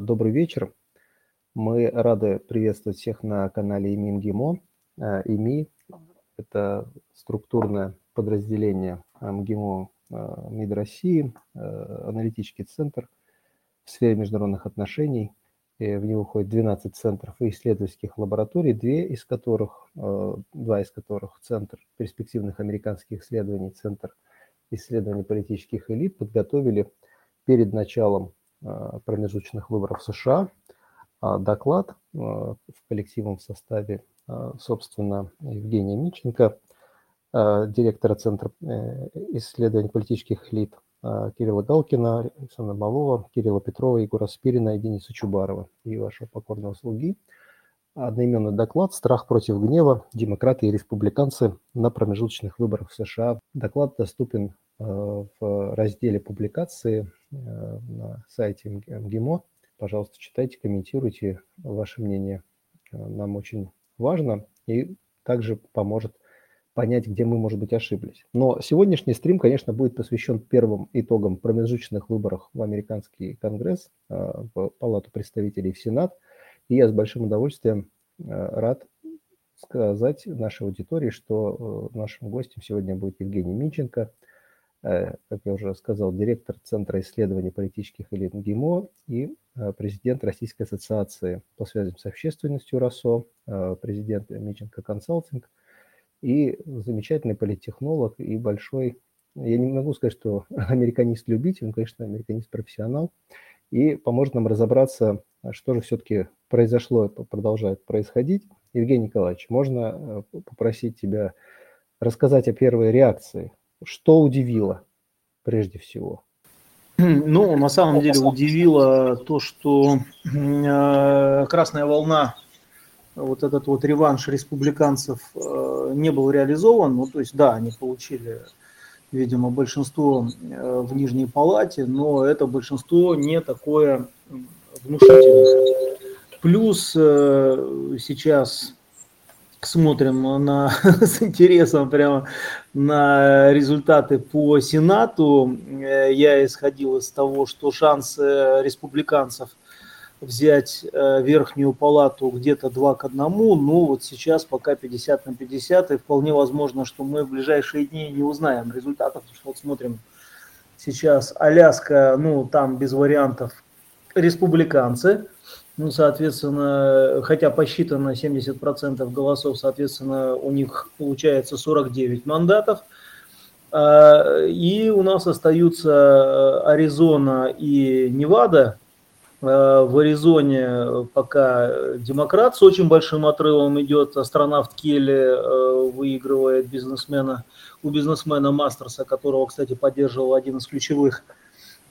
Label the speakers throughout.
Speaker 1: Добрый вечер. Мы рады приветствовать всех на канале ИМИ МГИМО. ИМИ – это структурное подразделение МГИМО МИД России, аналитический центр в сфере международных отношений. И в него входит 12 центров и исследовательских лабораторий, две из которых, два из которых Центр перспективных американских исследований, Центр исследований политических элит подготовили перед началом Э, промежуточных выборов США. А доклад э, в коллективном составе, э, собственно, Евгения Миченко, директора Центра исследований политических элит, Кирилла Галкина, Александра Малова, Кирилла Петрова, Егора Спирина и Дениса Чубарова и вашего покорного слуги. Одноименный доклад «Страх против гнева. Демократы и республиканцы на промежуточных выборах в США». Доклад доступен в разделе публикации э, на сайте МГИМО. Пожалуйста, читайте, комментируйте ваше мнение. Э, нам очень важно и также поможет понять, где мы, может быть, ошиблись. Но сегодняшний стрим, конечно, будет посвящен первым итогам промежуточных выборов в американский конгресс, э, в Палату представителей в Сенат. И я с большим удовольствием рад сказать нашей аудитории, что нашим гостем сегодня будет Евгений Минченко – Э, как я уже сказал, директор Центра исследований политических элит ГИМО и э, президент Российской ассоциации по связям с общественностью РАСО, э, президент Миченко Консалтинг и замечательный политтехнолог и большой, я не могу сказать, что американист-любитель, он, конечно, американист-профессионал, и поможет нам разобраться, что же все-таки произошло и продолжает происходить. Евгений Николаевич, можно попросить тебя рассказать о первой реакции что удивило прежде всего?
Speaker 2: Ну, на самом деле удивило то, что э, красная волна, вот этот вот реванш республиканцев э, не был реализован. Ну, то есть, да, они получили, видимо, большинство э, в Нижней Палате, но это большинство не такое внушительное. Плюс э, сейчас смотрим на, с интересом прямо на результаты по Сенату. Э, я исходил из того, что шансы республиканцев взять э, верхнюю палату где-то 2 к 1, ну вот сейчас пока 50 на 50, и вполне возможно, что мы в ближайшие дни не узнаем результатов, потому что вот смотрим сейчас Аляска, ну там без вариантов республиканцы, ну, соответственно, хотя посчитано 70% голосов, соответственно, у них получается 49 мандатов. А, и у нас остаются Аризона и Невада. А, в Аризоне пока демократ с очень большим отрывом идет. Астронавт Келли а, выигрывает бизнесмена, у бизнесмена Мастерса, которого, кстати, поддерживал один из ключевых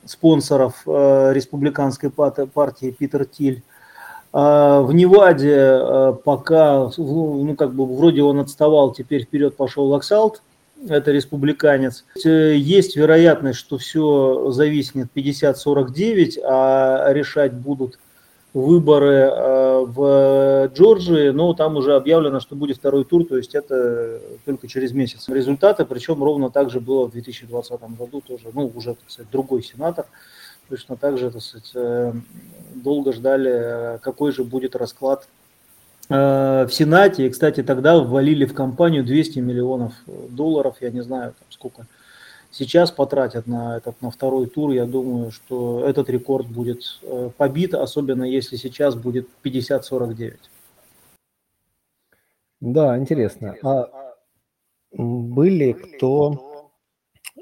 Speaker 2: спонсоров республиканской партии Питер Тиль. А, в Неваде а, пока, ну, как бы, вроде он отставал, теперь вперед пошел Лаксалт, это республиканец. Есть вероятность, что все зависнет 50-49, а решать будут выборы а, в Джорджии, но там уже объявлено, что будет второй тур, то есть это только через месяц. Результаты, причем ровно так же было в 2020 году тоже, ну, уже, так сказать, другой сенатор точно так же, так сказать, э, долго ждали, какой же будет расклад э, в Сенате. И, кстати, тогда ввалили в компанию 200 миллионов долларов, я не знаю, там, сколько сейчас потратят на этот, на второй тур. Я думаю, что этот рекорд будет э, побит, особенно если сейчас будет 50-49.
Speaker 1: Да, интересно. А были кто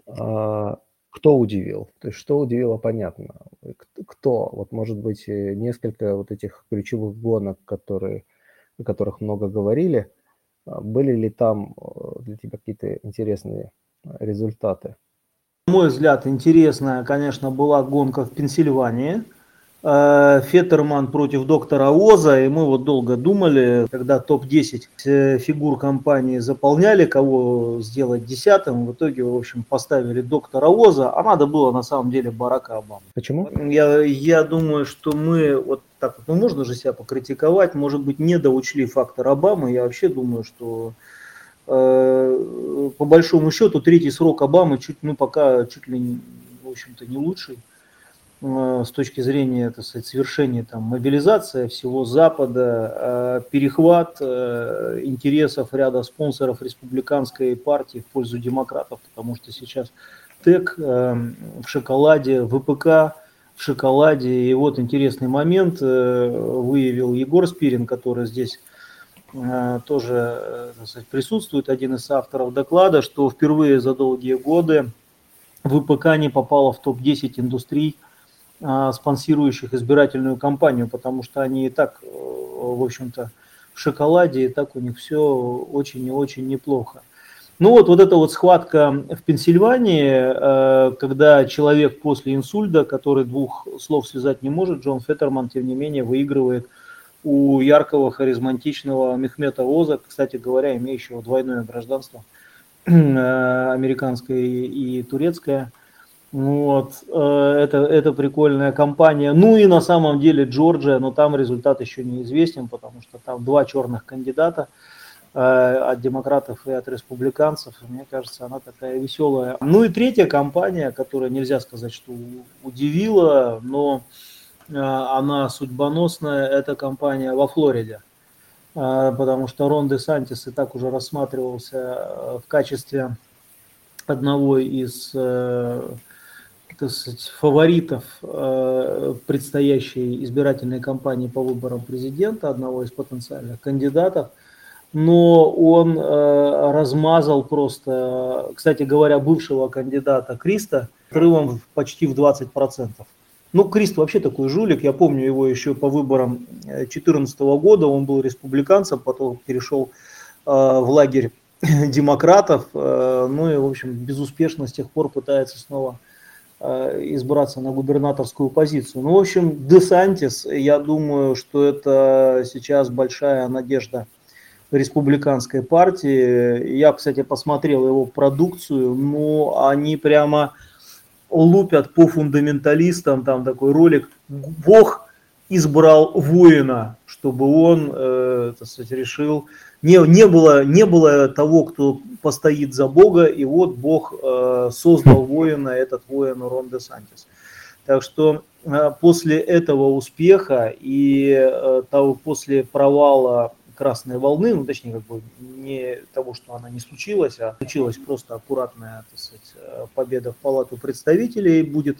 Speaker 1: а, кто удивил? То есть что удивило, понятно. Кто? Вот может быть э, несколько вот этих ключевых гонок, которые, о которых много говорили. А были ли там э, для тебя какие-то интересные результаты?
Speaker 2: На мой взгляд, интересная, конечно, была гонка в Пенсильвании – Э, Феттерман против доктора Оза, и мы вот долго думали, когда топ-10 э, фигур компании заполняли, кого сделать десятым, в итоге, в общем, поставили доктора Оза, а надо было на самом деле Барака Обама.
Speaker 1: Почему?
Speaker 2: Я, я думаю, что мы вот так, ну можно же себя покритиковать, может быть, не доучли фактор Обамы, я вообще думаю, что э, по большому счету третий срок Обамы чуть, ну пока чуть ли, в общем-то, не лучший. Э, с точки зрения так сказать, совершения там, мобилизации всего Запада, э, перехват э, интересов ряда спонсоров республиканской партии в пользу демократов, потому что сейчас ТЭК в шоколаде, ВПК в шоколаде. И вот интересный момент выявил Егор Спирин, который здесь тоже сказать, присутствует, один из авторов доклада, что впервые за долгие годы ВПК не попала в топ-10 индустрий, спонсирующих избирательную кампанию, потому что они и так, э, в общем-то, в шоколаде, и так у них все очень и очень неплохо. Ну вот, вот эта вот схватка в Пенсильвании, э, когда человек после инсульта, который двух слов связать не может, Джон Феттерман, тем не менее, выигрывает у яркого, харизматичного Мехмета Оза, кстати говоря, имеющего двойное гражданство – Э, американское и турецкое. Вот, э, это, это прикольная компания. Ну и на самом деле Джорджия, но там результат еще неизвестен, потому что там два черных кандидата э, от демократов и от республиканцев. Мне кажется, она такая веселая. Ну и третья компания, которая нельзя сказать, что удивила, но она судьбоносная, это компания во Флориде. Потому что Рон де Сантис и так уже рассматривался э, в качестве одного из э, так сказать, фаворитов э, предстоящей избирательной кампании по выборам президента, одного из потенциальных кандидатов, но он размазал просто, кстати говоря, бывшего кандидата Криста отрывом почти в 20%. Ну, Крист вообще такой жулик. Я помню его еще по выборам 2014 э, года. Он был республиканцем, потом перешел э, в лагерь демократов. Э, ну и, в общем, безуспешно с тех пор пытается снова э, избраться на губернаторскую позицию. Ну, в общем, Десантис, я думаю, что это сейчас большая надежда республиканской партии. Я, кстати, посмотрел его продукцию, но они прямо лупят по фундаменталистам, там такой ролик, Бог избрал воина, чтобы он, э, так сказать, решил, не, не, было, не было того, кто постоит за Бога, и вот Бог э, создал воина, этот воин Рон де Сантис. Так что э, после этого успеха и э, того, после провала красной волны, ну точнее как бы не того, что она не случилась, а случилась просто аккуратная так сказать, победа в Палату представителей будет.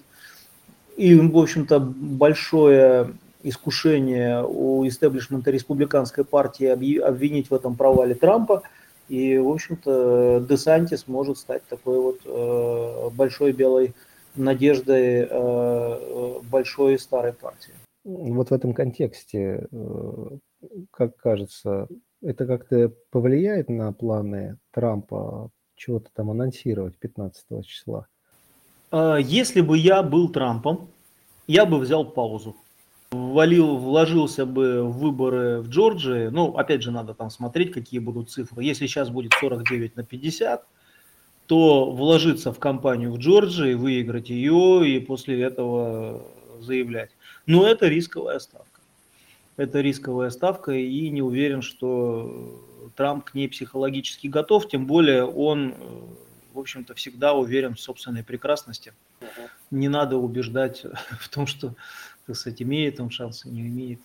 Speaker 2: И, в общем-то, большое искушение у истеблишмента республиканской партии обвинить в этом провале Трампа. И, в общем-то, Десантис может стать такой вот э, большой белой надеждой э, большой старой партии.
Speaker 1: Вот в этом контексте э, как кажется, это как-то повлияет на планы Трампа чего-то там анонсировать 15 числа?
Speaker 2: А, если бы я был Трампом, я бы взял паузу. Ввалил, вложился бы в выборы в Джорджии. Ну, опять же, надо там смотреть, какие будут цифры. Если сейчас будет 49 на 50, то вложиться в кампанию в Джорджии, выиграть ее и после этого заявлять. Но это рисковая ставка это рисковая ставка, и не уверен, что Трамп к ней психологически готов, тем более он, в общем-то, всегда уверен в собственной прекрасности. Не надо убеждать в том, что, так сказать, имеет он шансы, не имеет.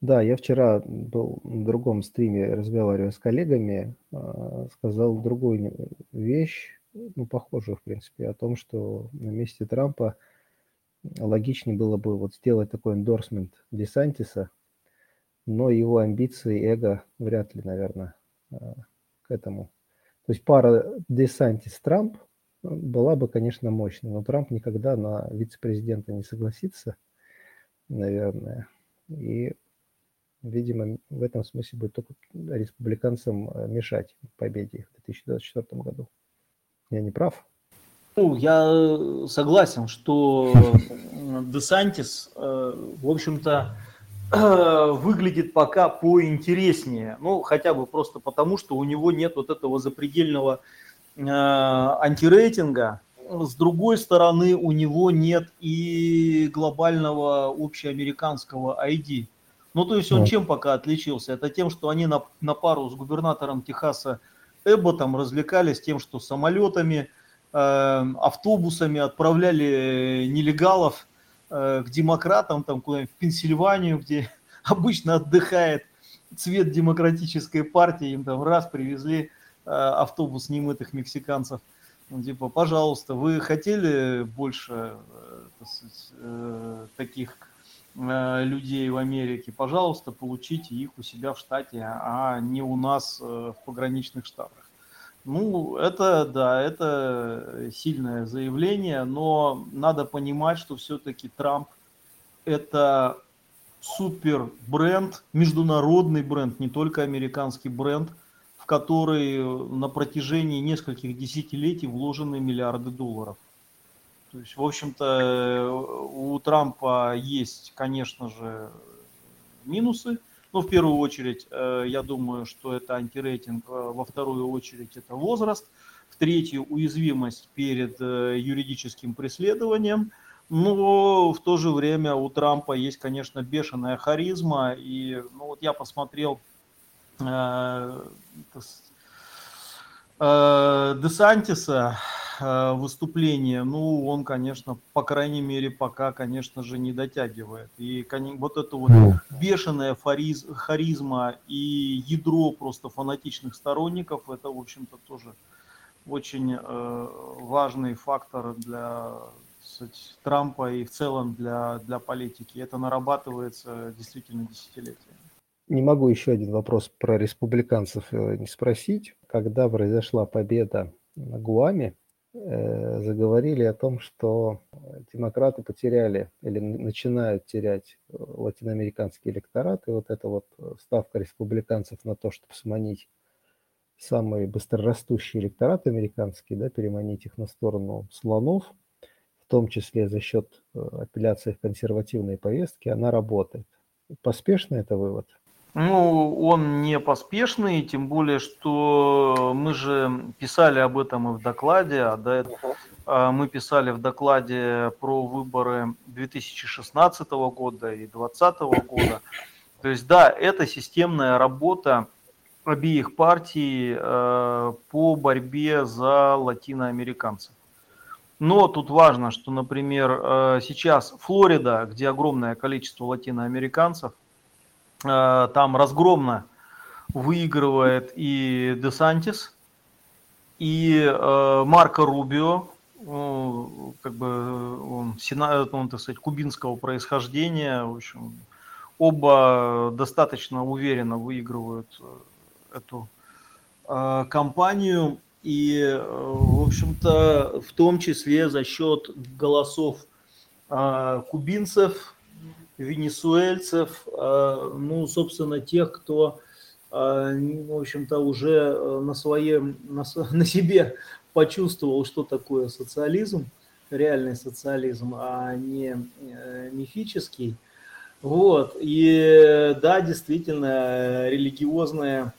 Speaker 1: Да, я вчера был на другом стриме, разговаривая с коллегами, а, сказал другую вещь, ну, похожую, в принципе, о том, что на месте Трампа – логичнее было бы вот сделать такой эндорсмент Десантиса, но его амбиции, эго вряд ли, наверное, а, к этому. То есть пара Десантис-Трамп была бы, конечно, мощной, но Трамп никогда на вице-президента не согласится, наверное. И, видимо, в этом смысле будет только республиканцам а, мешать победе в 2024 году. Я не прав?
Speaker 2: Ну, я э, согласен, что Десантис, э, в общем-то, выглядит пока поинтереснее. Ну, хотя бы просто потому, что у него нет вот этого запредельного э, антирейтинга. С другой стороны, у него нет и глобального общеамериканского ID. Ну, то есть он чем пока отличился? Это тем, что они на, на пару с губернатором Техаса Эбботом развлекались тем, что самолетами, автобусами отправляли нелегалов к демократам, там куда-нибудь в Пенсильванию, где обычно отдыхает цвет демократической партии, им там раз привезли автобус немытых мексиканцев. Ну, типа, пожалуйста, вы хотели больше сказать, таких Э, людей в Америке, пожалуйста, получите их у себя в штате, а не у нас э, в пограничных штатах. Ну, это, да, это сильное заявление, но надо понимать, что все-таки Трамп это супер бренд, международный бренд, не только американский бренд, который на протяжении нескольких десятилетий вложены миллиарды долларов. То есть, в общем-то, у Трампа есть, конечно же, минусы. Но в первую очередь, э, я думаю, что это антирейтинг, э, во вторую очередь это возраст, в третью уязвимость перед э, юридическим преследованием. Но в то же время у Трампа есть, конечно, бешеная харизма. И ну, вот я посмотрел э, э, Десантиса, Э, выступление, ну, он, конечно, по крайней мере, пока, конечно же, не дотягивает. И вот это вот ну. бешеная фариз, харизма и ядро просто фанатичных сторонников, это, в общем-то, тоже очень э, важный фактор для сказать, Трампа и в целом для, для политики. Это нарабатывается действительно десятилетиями.
Speaker 1: Не могу еще один вопрос про республиканцев э, не спросить. Когда произошла победа на Гуаме, Э, заговорили о том, что демократы потеряли или начинают терять э, латиноамериканский электорат, и вот эта вот ставка республиканцев на то, чтобы сманить самый быстрорастущий электорат американский, да, переманить их на сторону слонов, в том числе за счет апелляции в консервативной повестки, она работает. Поспешно это вывод?
Speaker 2: Ну, он не поспешный, тем более, что мы же писали об этом и в докладе, а до этого uh мы писали в докладе про выборы 2016 года и 2020 года. То есть, да, это системная работа обеих партий э, по борьбе за латиноамериканцев. Но тут важно, что, например, э, сейчас Флорида, где огромное количество латиноамериканцев, там разгромно выигрывает и Десантис, и э, Марко Рубио, э, как бы он, сена, он, так сказать, кубинского происхождения, в общем, оба достаточно уверенно выигрывают э, эту э, компанию, и, э, в общем-то, в том числе за счет голосов э, кубинцев, венесуэльцев, а, ну, собственно, тех, кто, а, в общем-то, уже э, на своем, на, на себе почувствовал, что такое социализм, реальный социализм, а не э, мифический. Вот, и да, действительно, религиозные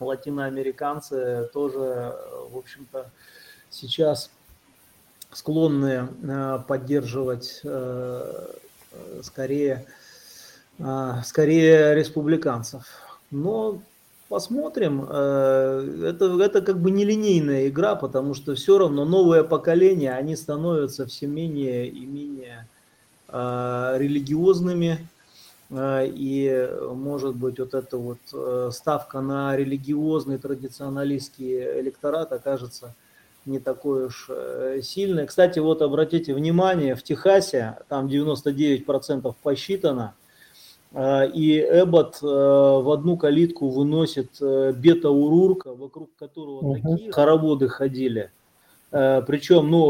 Speaker 2: латиноамериканцы тоже, в общем-то, сейчас склонны э, поддерживать скорее, а, скорее республиканцев. Но посмотрим. Э, это, это как бы нелинейная игра, потому что все равно новое поколение, они становятся все менее и менее а, религиозными. А, и может быть вот эта вот э, ставка на религиозный традиционалистский электорат окажется не такой уж э, сильный. Кстати, вот обратите внимание, в Техасе там 99% посчитано, э, и Эббот э, в одну калитку выносит бета-урурка, вокруг которого угу. такие хороводы ходили. Причем, ну,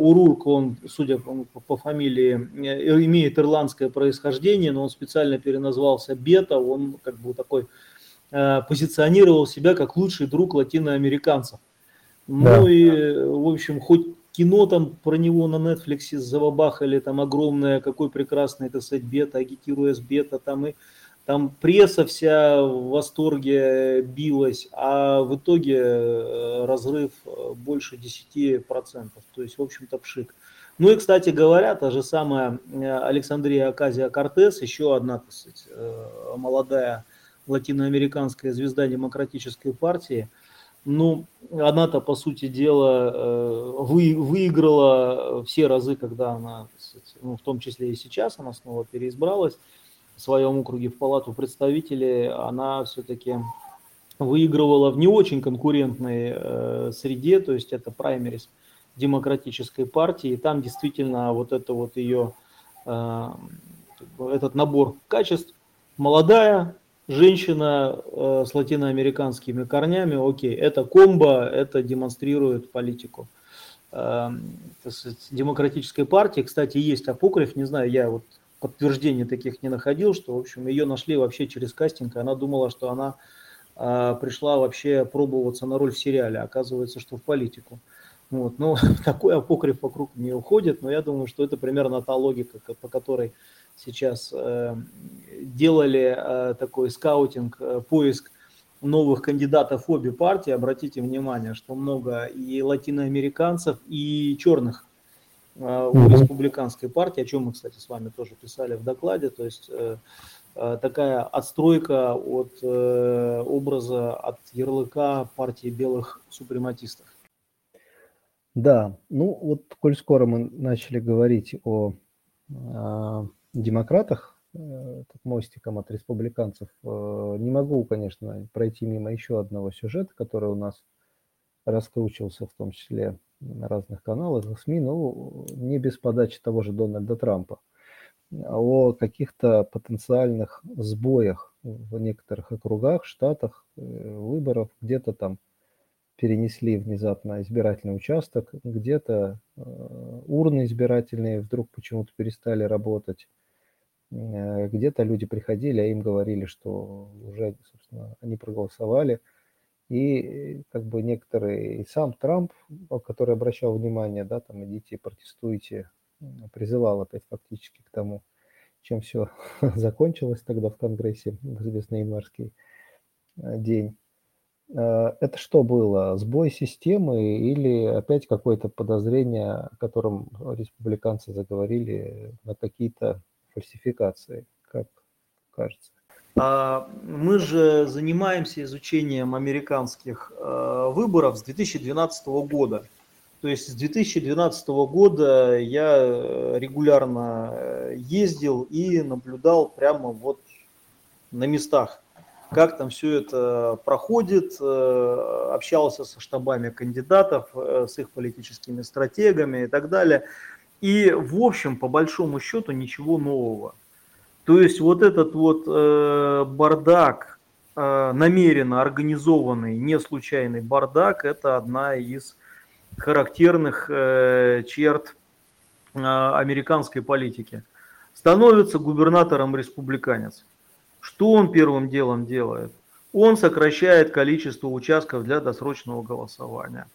Speaker 2: Урурк, он, судя по, по фамилии, имеет ирландское происхождение, но он специально переназвался Бета, он как бы такой позиционировал себя как лучший друг латиноамериканцев. Ну да. и, в общем, хоть кино там про него на Netflix забабахали, там огромное, какой прекрасный, это сказать, бета, агитируя с бета, там и там пресса вся в восторге билась, а в итоге э, разрыв э, больше 10%, то есть, в общем-то, пшик. Ну и, кстати говоря, та же самая э, Александрия Аказия Кортес, еще одна, так сказать, молодая латиноамериканская звезда демократической партии – ну, она-то, по сути дела, э, вы, выиграла все разы, когда она, ну, в том числе и сейчас, она снова переизбралась в своем округе в палату представителей, она все-таки выигрывала в не очень конкурентной э, среде, то есть это праймерис демократической партии, и там действительно вот это вот ее, э, этот набор качеств, молодая, женщина э, с латиноамериканскими корнями, окей, это комбо, это демонстрирует политику э, сказать, демократической партии. Кстати, есть апокриф, не знаю, я вот подтверждений таких не находил, что, в общем, ее нашли вообще через кастинг, и она думала, что она э, пришла вообще пробоваться на роль в сериале, оказывается, что в политику. Вот, ну, такой апокриф вокруг не уходит, но я думаю, что это примерно та логика, по которой сейчас э, делали э, такой скаутинг, э, поиск новых кандидатов в обе партии, обратите внимание, что много и латиноамериканцев, и черных у республиканской партии, о чем мы, кстати, с вами тоже писали в докладе, то есть такая отстройка от образа, от ярлыка партии белых супрематистов.
Speaker 1: Да, ну вот, коль скоро мы начали говорить о а, демократах, э, мостиком от республиканцев, э, не могу, конечно, пройти мимо еще одного сюжета, который у нас раскручивался, в том числе на разных каналах, СМИ, но не без подачи того же Дональда Трампа, о каких-то потенциальных сбоях в некоторых округах, штатах, э, выборов, где-то там перенесли внезапно избирательный участок, где-то урны избирательные вдруг почему-то перестали работать, Э, где-то люди приходили, а им говорили, что уже, собственно, они проголосовали. И как бы некоторые, и сам Трамп, который обращал внимание, да, там идите, протестуйте, призывал опять фактически к тому, чем все закончилось тогда в Конгрессе в известный январский э, день. Э, это что было? Сбой системы или опять какое-то подозрение, о котором республиканцы заговорили на какие-то фальсификации, как кажется?
Speaker 2: А, мы же занимаемся изучением американских э, выборов с 2012 года. То есть с 2012 года я регулярно э, ездил и наблюдал прямо вот на местах, как там все это проходит, общался со штабами кандидатов, с их политическими стратегами и так далее. И, в общем, по большому счету, ничего нового. То есть вот этот вот э, бардак, э, намеренно организованный, не случайный бардак, это одна из характерных э, черт э, американской политики. Становится губернатором республиканец. Что он первым делом делает? Он сокращает количество участков для досрочного голосования.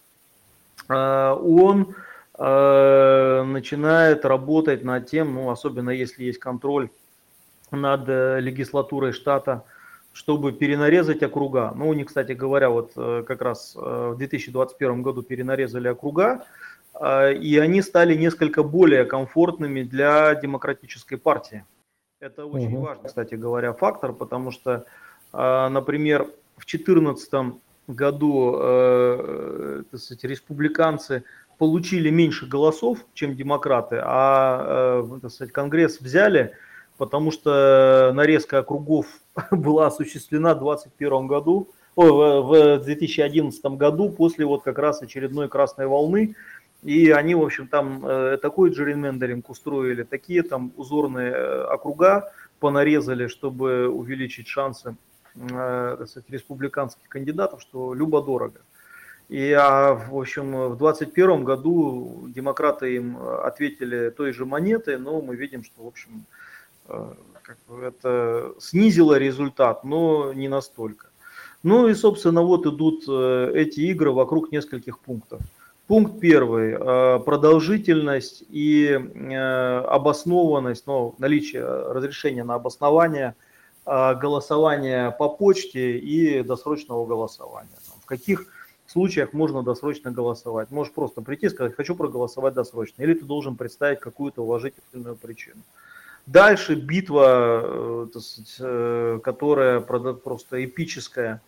Speaker 2: Э, он Э, начинает работать над тем, ну, особенно если есть контроль над э, легислатурой штата, чтобы перенарезать округа. Ну, у них, кстати говоря, вот э, как раз в 2021 году перенарезали округа, и они стали несколько более комфортными для демократической партии. Это очень угу. важный, кстати говоря, фактор, потому что, например, в 2014 году так сказать, республиканцы получили меньше голосов, чем демократы, а э, сказать, Конгресс взяли, потому что нарезка округов была осуществлена в 2021 году, о, в 2011 году после вот как раз очередной красной волны. И они, в общем, там э, такой джерримендеринг устроили, такие там узорные э, округа понарезали, чтобы увеличить шансы так сказать, республиканских кандидатов, что любо-дорого. И, а, в общем, в 2021 году демократы им ответили той же монетой, но мы видим, что, в общем, э, как бы это снизило результат, но не настолько. Ну и, собственно, вот идут э, эти игры вокруг нескольких пунктов. Пункт первый. Э, продолжительность и обоснованность, ну, наличие разрешения на обоснование голосования по почте и досрочного голосования. В каких случаях можно досрочно голосовать. Можешь просто прийти и сказать, хочу проголосовать досрочно. Или ты должен представить какую-то уважительную причину. Дальше битва, э, э, которая просто эпическая,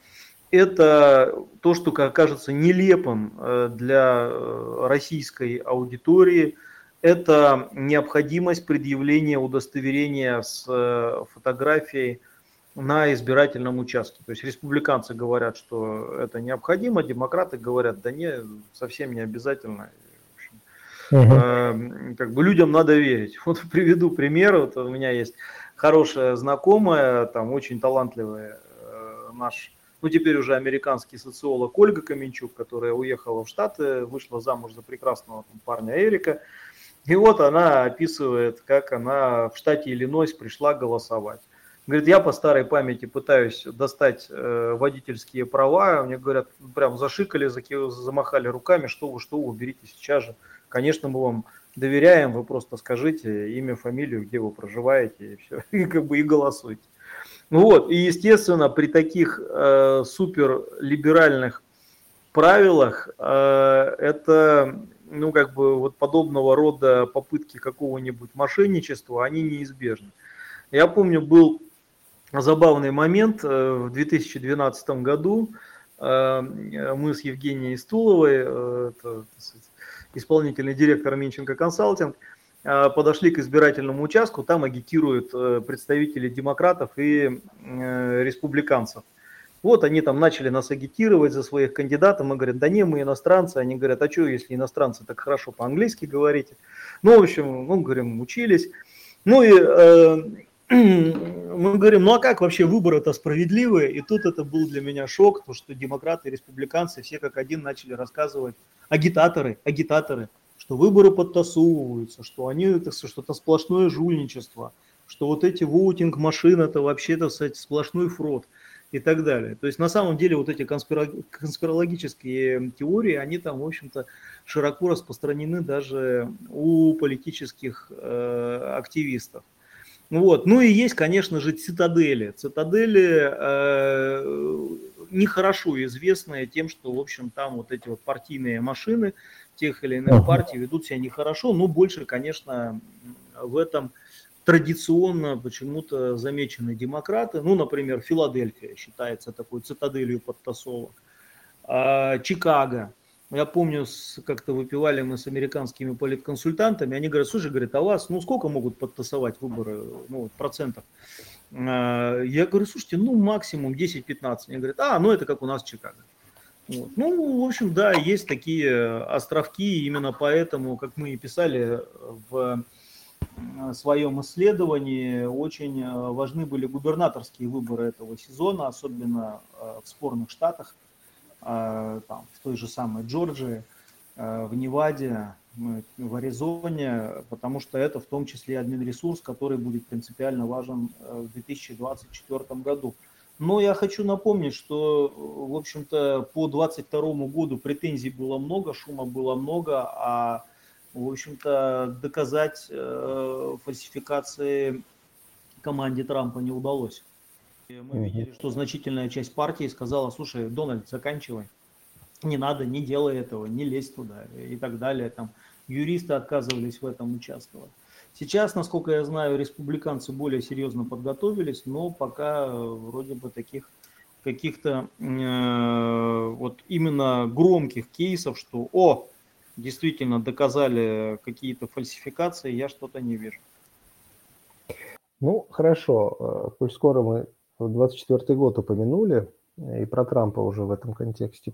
Speaker 2: это то, что кажется нелепым э, для э, российской аудитории, это необходимость предъявления удостоверения с фотографией на избирательном участке. То есть республиканцы говорят, что это необходимо, демократы говорят, да не, совсем не обязательно. Угу. Как бы людям надо верить. Вот приведу пример. Вот у меня есть хорошая знакомая, там очень талантливая э, наш, ну теперь уже американский социолог Ольга Каменчук, которая уехала в Штаты, вышла замуж за прекрасного там, парня Эрика. И вот она описывает, как она в штате Иллинойс пришла голосовать. Говорит, я по старой памяти пытаюсь достать э, водительские права. Мне говорят, прям зашикали, замахали руками, что вы, что вы, берите сейчас же. Конечно, мы вам доверяем, вы просто скажите имя, фамилию, где вы проживаете, и все, и как бы и голосуйте. Ну вот, и естественно, при таких э, суперлиберальных правилах э, это, ну как бы вот подобного рода попытки какого-нибудь мошенничества, они неизбежны. Я помню, был забавный момент э, в 2012 году, э, мы с Евгенией Стуловой, э, это, исполнительный директор Минченко Консалтинг, подошли к избирательному участку, там агитируют представители демократов и республиканцев. Вот они там начали нас агитировать за своих кандидатов. Мы говорим, да не, мы иностранцы. Они говорят, а что, если иностранцы так хорошо по-английски говорите? Ну, в общем, ну, говорим, учились. Ну и мы говорим, ну а как вообще выборы это справедливые? И тут это был для меня шок, то что демократы и республиканцы все как один начали рассказывать, агитаторы, агитаторы, что выборы подтасовываются, что они это что-то сплошное жульничество, что вот эти воутинг машин это вообще-то кстати, сплошной фрод и так далее. То есть на самом деле вот эти конспирологические теории, они там, в общем-то, широко распространены даже у политических э, активистов. Вот. Ну и есть, конечно же, цитадели. Цитадели э, нехорошо известные тем, что, в общем, там вот эти вот партийные машины тех или иных партий ведут себя нехорошо, но больше, конечно, в этом традиционно почему-то замечены демократы. Ну, например, Филадельфия считается такой цитаделью подтасовок. А, Чикаго – я помню, как-то выпивали мы с американскими политконсультантами, они говорят, слушай, говорит, а вас, ну, сколько могут подтасовать выборы, ну, процентов? А, я говорю, слушайте, ну, максимум 10-15. Они говорят, а, ну, это как у нас в Чикаго. Вот. Ну, в общем, да, есть такие островки, именно поэтому, как мы и писали в своем исследовании, очень важны были губернаторские выборы этого сезона, особенно в спорных штатах. А, там, в той же самой Джорджии, а, в Неваде, в Аризоне, потому что это в том числе один ресурс, который будет принципиально важен э, в 2024 году. Но я хочу напомнить, что, в общем-то, по 2022 году претензий было много, шума было много, а, в общем-то, доказать э, фальсификации команде Трампа не удалось. Мы видели, что значительная часть партии сказала, слушай, Дональд, заканчивай, не надо, не делай этого, не лезь туда и так далее. Там юристы отказывались в этом участвовать. Сейчас, насколько я знаю, республиканцы более серьезно подготовились, но пока э, вроде бы таких каких-то э, вот именно громких кейсов, что о, действительно доказали какие-то фальсификации, я что-то не вижу.
Speaker 1: Ну, хорошо. Коль скоро мы 24 год упомянули, и про Трампа уже в этом контексте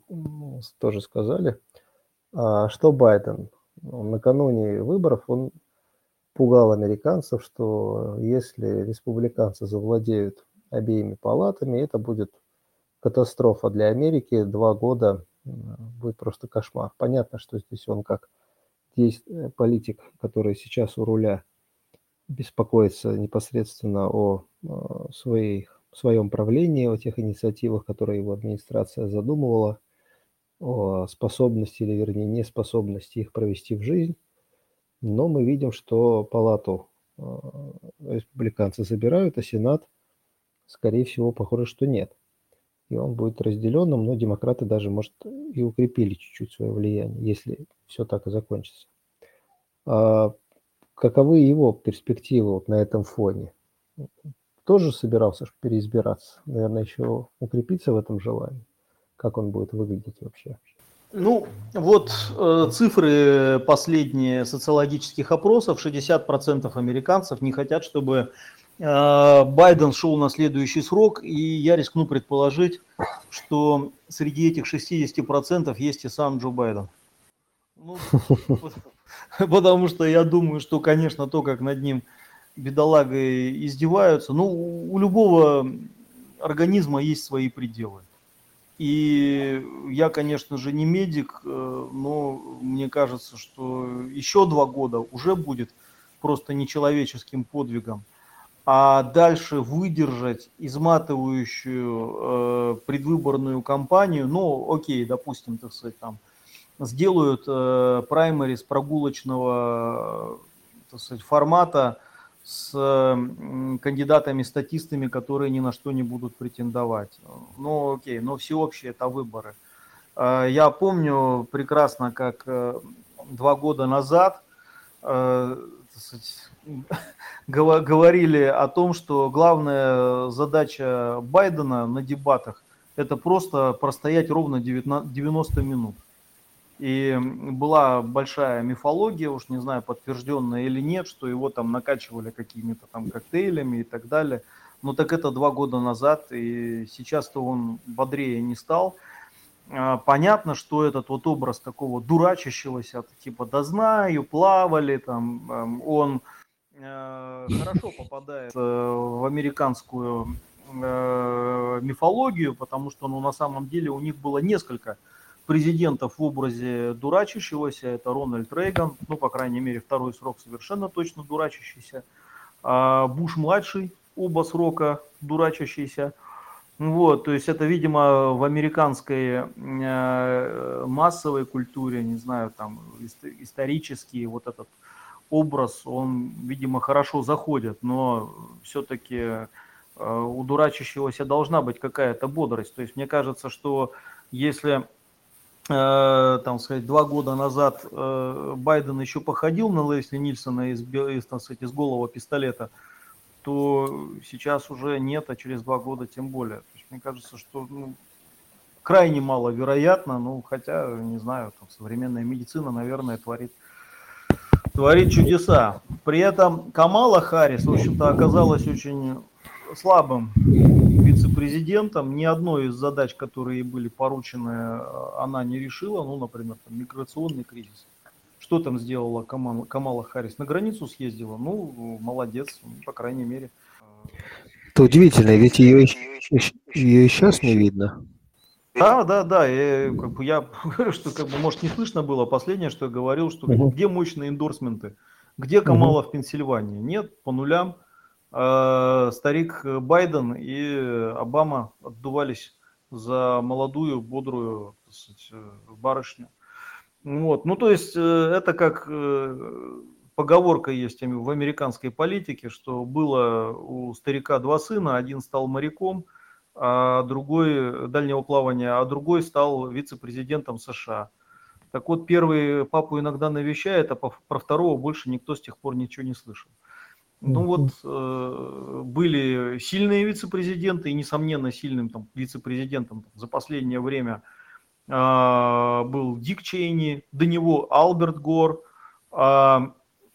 Speaker 1: тоже сказали. А что Байден? Накануне выборов он пугал американцев, что если республиканцы завладеют обеими палатами, это будет катастрофа для Америки. Два года будет просто кошмар. Понятно, что здесь он как есть политик, который сейчас у руля беспокоится непосредственно о своих в своем правлении, о тех инициативах, которые его администрация задумывала, о способности или, вернее, неспособности их провести в жизнь. Но мы видим, что палату э, республиканцы забирают, а Сенат, скорее всего, похоже, что нет. И он будет разделенным, но демократы даже, может, и укрепили чуть-чуть свое влияние, если все так и закончится. А каковы его перспективы вот на этом фоне? Тоже собирался переизбираться, наверное, еще укрепиться в этом желании. как он будет выглядеть вообще?
Speaker 2: Ну, вот э, цифры последние социологических опросов. 60% американцев не хотят, чтобы э, Байден шел на следующий срок. И я рискну предположить, что среди этих 60% есть и сам Джо Байден. Ну, потому что я думаю, что, конечно, то, как над ним бедолагой издеваются, ну, у любого организма есть свои пределы. И я, конечно же, не медик, э, но мне кажется, что еще два года уже будет просто нечеловеческим подвигом. А дальше выдержать изматывающую э, предвыборную кампанию, ну, окей, допустим, так сказать, там, сделают э, праймерис прогулочного так сказать, формата с кандидатами-статистами, которые ни на что не будут претендовать. Ну, окей, но всеобщие это выборы. А, я помню прекрасно, как э, два года назад э, говорили о том, что главная задача Байдена на дебатах – это просто простоять ровно 90 минут. И была большая мифология, уж не знаю, подтвержденная или нет, что его там накачивали какими-то там коктейлями и так далее. Но так это два года назад, и сейчас-то он бодрее не стал. А, понятно, что этот вот образ такого дурачащегося, типа да знаю, плавали, там, эм, он э, хорошо попадает э, в американскую э, мифологию, потому что ну, на самом деле у них было несколько президентов в образе дурачащегося, это Рональд Рейган, ну, по крайней мере, второй срок совершенно точно дурачащийся, а Буш-младший, оба срока дурачащийся, вот, то есть это, видимо, в американской э, массовой культуре, не знаю, там, исторический вот этот образ, он, видимо, хорошо заходит, но все-таки э, у дурачащегося должна быть какая-то бодрость. То есть мне кажется, что если там сказать, два года назад э, Байден еще походил на Лесли Нильсона из, из, там сказать, из голого пистолета, то сейчас уже нет, а через два года тем более. То есть, мне кажется, что ну, крайне маловероятно, ну, хотя, не знаю, там, современная медицина, наверное, творит, творит чудеса. При этом Камала Харрис, в общем-то, оказалась очень слабым вице-президентом. Ни одной из задач, которые были поручены, она не решила. Ну, например, там, миграционный кризис. Что там сделала Камала, Камала Харрис? На границу съездила. Ну, молодец, по крайней мере.
Speaker 1: Это удивительно, ведь ее, ее сейчас не видно.
Speaker 2: Да, да, да. Я, как бы, я говорю, что, как бы, может, не слышно было. Последнее, что я говорил, что угу. где мощные эндорсменты? Где Камала угу. в Пенсильвании? Нет, по нулям. Э, старик Байден и Обама отдувались за молодую, бодрую сказать, э, барышню. Вот. Ну, то есть э, это как поговорка есть в американской политике, что было у старика два сына, один стал моряком, а другой дальнего плавания, а другой стал вице-президентом США. Так вот, первый папу иногда навещает, а про второго больше никто с тех пор ничего не слышал. Ну вот э, были сильные вице-президенты, и, несомненно, сильным там, вице-президентом. За последнее время э, был Дик Чейни, до него Алберт Гор. Э,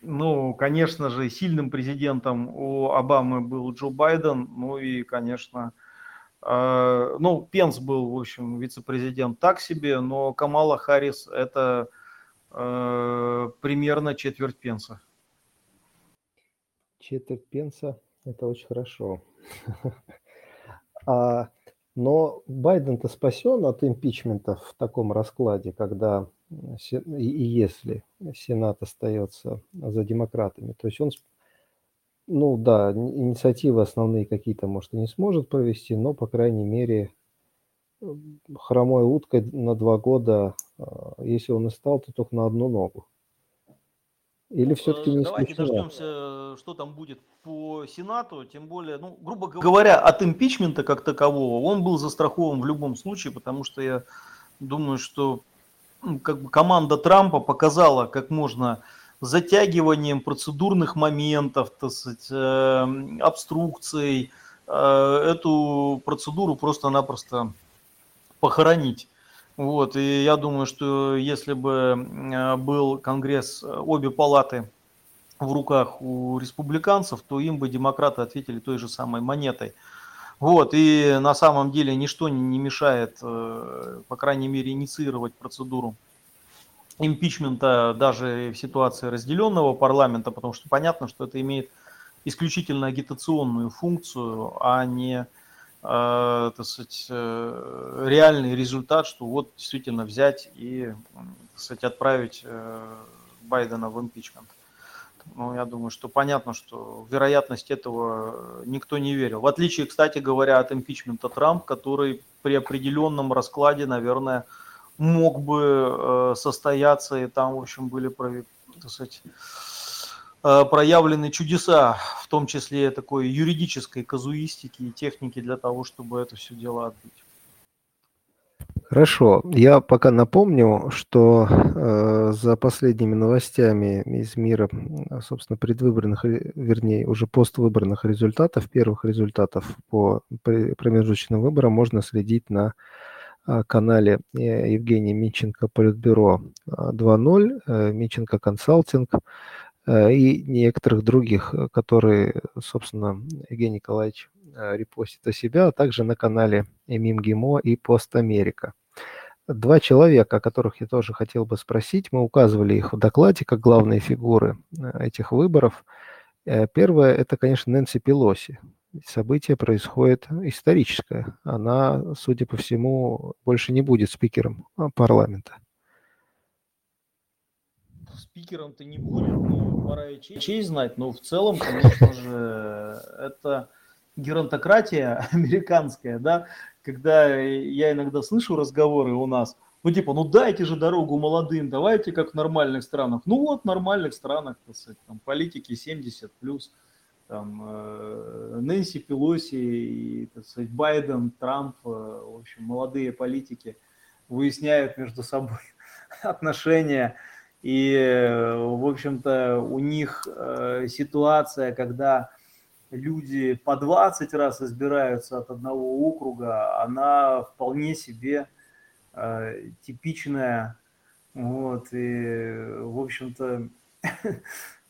Speaker 2: ну, конечно же, сильным президентом у Обамы был Джо Байден, ну и, конечно, э, ну, Пенс был, в общем, вице-президент так себе, но Камала Харрис это э, примерно четверть Пенса
Speaker 1: четверть пенса – это очень хорошо. а, но Байден-то спасен от импичмента в таком раскладе, когда и если Сенат остается за демократами. То есть он, ну да, инициативы основные какие-то, может, и не сможет провести, но, по крайней мере, хромой уткой на два года, а, если он и стал, то только на одну ногу. Или все-таки не
Speaker 2: Давайте исключено? дождемся, что там будет по Сенату, тем более, ну, грубо говоря, от импичмента как такового, он был застрахован в любом случае, потому что я думаю, что как бы команда Трампа показала, как можно затягиванием процедурных моментов, так сказать, э, обструкцией, э, эту процедуру просто-напросто похоронить. Вот, и я думаю, что если бы был Конгресс, обе палаты в руках у республиканцев, то им бы демократы ответили той же самой монетой. Вот, и на самом деле ничто не мешает, э, по крайней мере, инициировать процедуру импичмента даже в ситуации разделенного парламента, потому что понятно, что это имеет исключительно агитационную функцию, а не э, так сказать, э, реальный результат, что вот действительно взять и так сказать, отправить Байдена в импичмент. Ну, я думаю, что понятно, что вероятность этого никто не верил. В отличие, кстати говоря, от импичмента Трамп, который при определенном раскладе, наверное, мог бы э, состояться, и там, в общем, были так сказать, э, проявлены чудеса, в том числе такой юридической казуистики и техники для того, чтобы это все дело отбить.
Speaker 1: Хорошо. Я пока напомню, что э, за последними новостями из мира, собственно, предвыборных, вернее, уже поствыборных результатов, первых результатов по промежуточным выборам можно следить на э, канале э, Евгения Минченко Политбюро 2.0, э, Минченко Консалтинг э, и некоторых других, которые, собственно, Евгений Николаевич Э, репостит о себя, а также на канале Эмим Гимо и Пост Америка. Два человека, о которых я тоже хотел бы спросить, мы указывали их в докладе как главные фигуры э, этих выборов. Э, первое – это, конечно, Нэнси Пелоси. Событие происходит историческое. Она, судя по всему, больше не будет спикером парламента.
Speaker 2: Спикером-то не будет, но пора и честь знать. Но в целом, конечно же, это геронтократия американская, да, когда я иногда слышу разговоры у нас, ну типа, ну дайте же дорогу молодым, давайте как в нормальных странах. Ну вот в нормальных странах, так там политики 70 плюс, там э, Нэнси Пелоси, и, сказать, Байден, Трамп, э, в общем, молодые политики выясняют между собой отношения. И, в общем-то, у них э, ситуация, когда люди по 20 раз избираются от одного округа, она вполне себе э, типичная. Вот, и, в общем-то,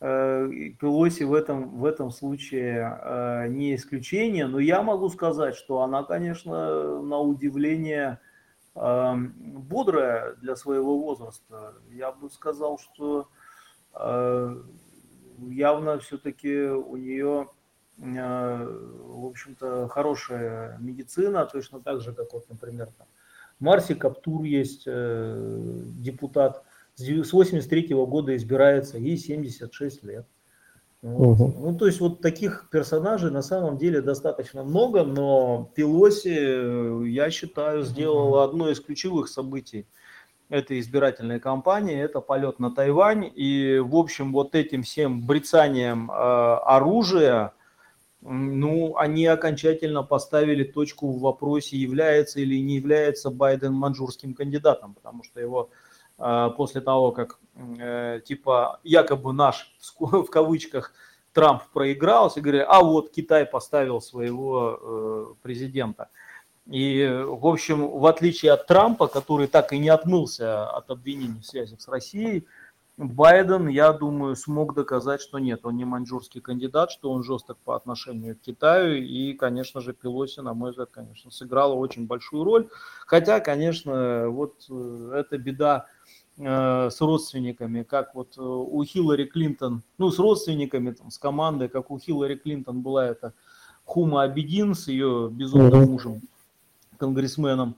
Speaker 2: э, Пелоси в этом, в этом случае не исключение, но я могу сказать, что она, конечно, на удивление бодрая для своего возраста. Я бы сказал, что э, явно все-таки у нее Э, в общем-то, хорошая медицина, точно так же, как вот, например, там, Марси Каптур есть э, депутат, с 83 -го года избирается, ей 76 лет. Вот. Угу. Ну, то есть вот таких персонажей на самом деле достаточно много, но Пелоси, э, я считаю, сделала одно из ключевых событий этой избирательной кампании, это полет на Тайвань. И, в общем, вот этим всем брецанием э, оружия, ну, они окончательно поставили точку в вопросе, является или не является Байден манжурским кандидатом, потому что его после того, как э, типа якобы наш в кавычках Трамп проиграл, все говорили, а вот Китай поставил своего э, президента. И, в общем, в отличие от Трампа, который так и не отмылся от обвинений в связях с Россией, Байден, я думаю, смог доказать, что нет, он не маньчжурский кандидат, что он жесток по отношению к Китаю. И, конечно же, Пелоси, на мой взгляд, конечно, сыграла очень большую роль. Хотя, конечно, вот э, эта беда с родственниками, как вот э, у Хиллари Клинтон, ну, с родственниками, там, с командой, как у Хиллари Клинтон была это Хума Абедин с ее безумным мужем, конгрессменом,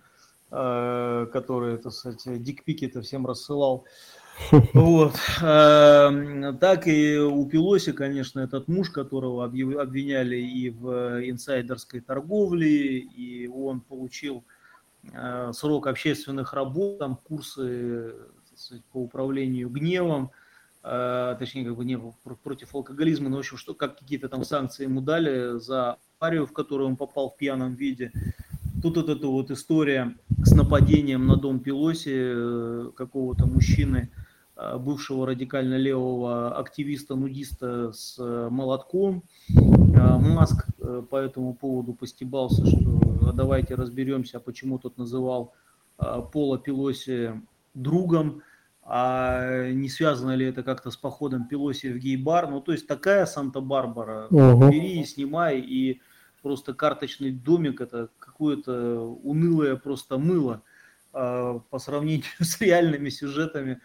Speaker 2: который, так сказать, дикпики это всем рассылал. Вот. Эм, так и у Пелоси, конечно, этот муж, которого обвиняли и в инсайдерской торговле, и он получил э, срок общественных работ, там курсы сказать, по управлению гневом, э, точнее, как бы не против алкоголизма, но, в общем, что, как какие-то там санкции ему дали за аварию, в которую он попал в пьяном виде. Тут вот эта вот история с нападением на дом Пелоси э, какого-то мужчины – Э, бывшего радикально-левого активиста-нудиста с молотком. Маск по этому поводу постебался, что а давайте разберемся, почему тот называл Пола Пелоси другом, а не связано ли это как-то с походом Пелоси в гей-бар. Ну, то есть такая Санта-Барбара, угу. бери и снимай, и просто карточный домик, это какое-то унылое просто мыло э, по сравнению с реальными сюжетами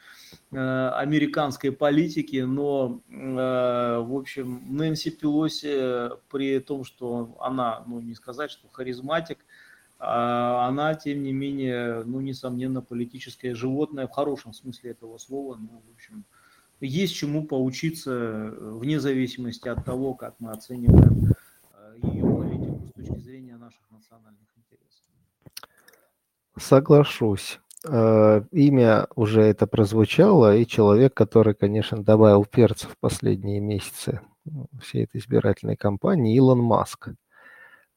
Speaker 2: э, американской политики, но, э, в общем, Нэнси Пелоси, при том, что она, ну, не сказать, что харизматик, а она, тем не менее, ну, несомненно, политическое животное в хорошем смысле этого слова, ну, в общем, есть чему поучиться вне зависимости от того, как мы оцениваем ее точки зрения наших национальных интересов.
Speaker 1: Соглашусь. Э, имя уже это прозвучало, и человек, который, конечно, добавил перца в последние месяцы всей этой избирательной кампании, Илон Маск.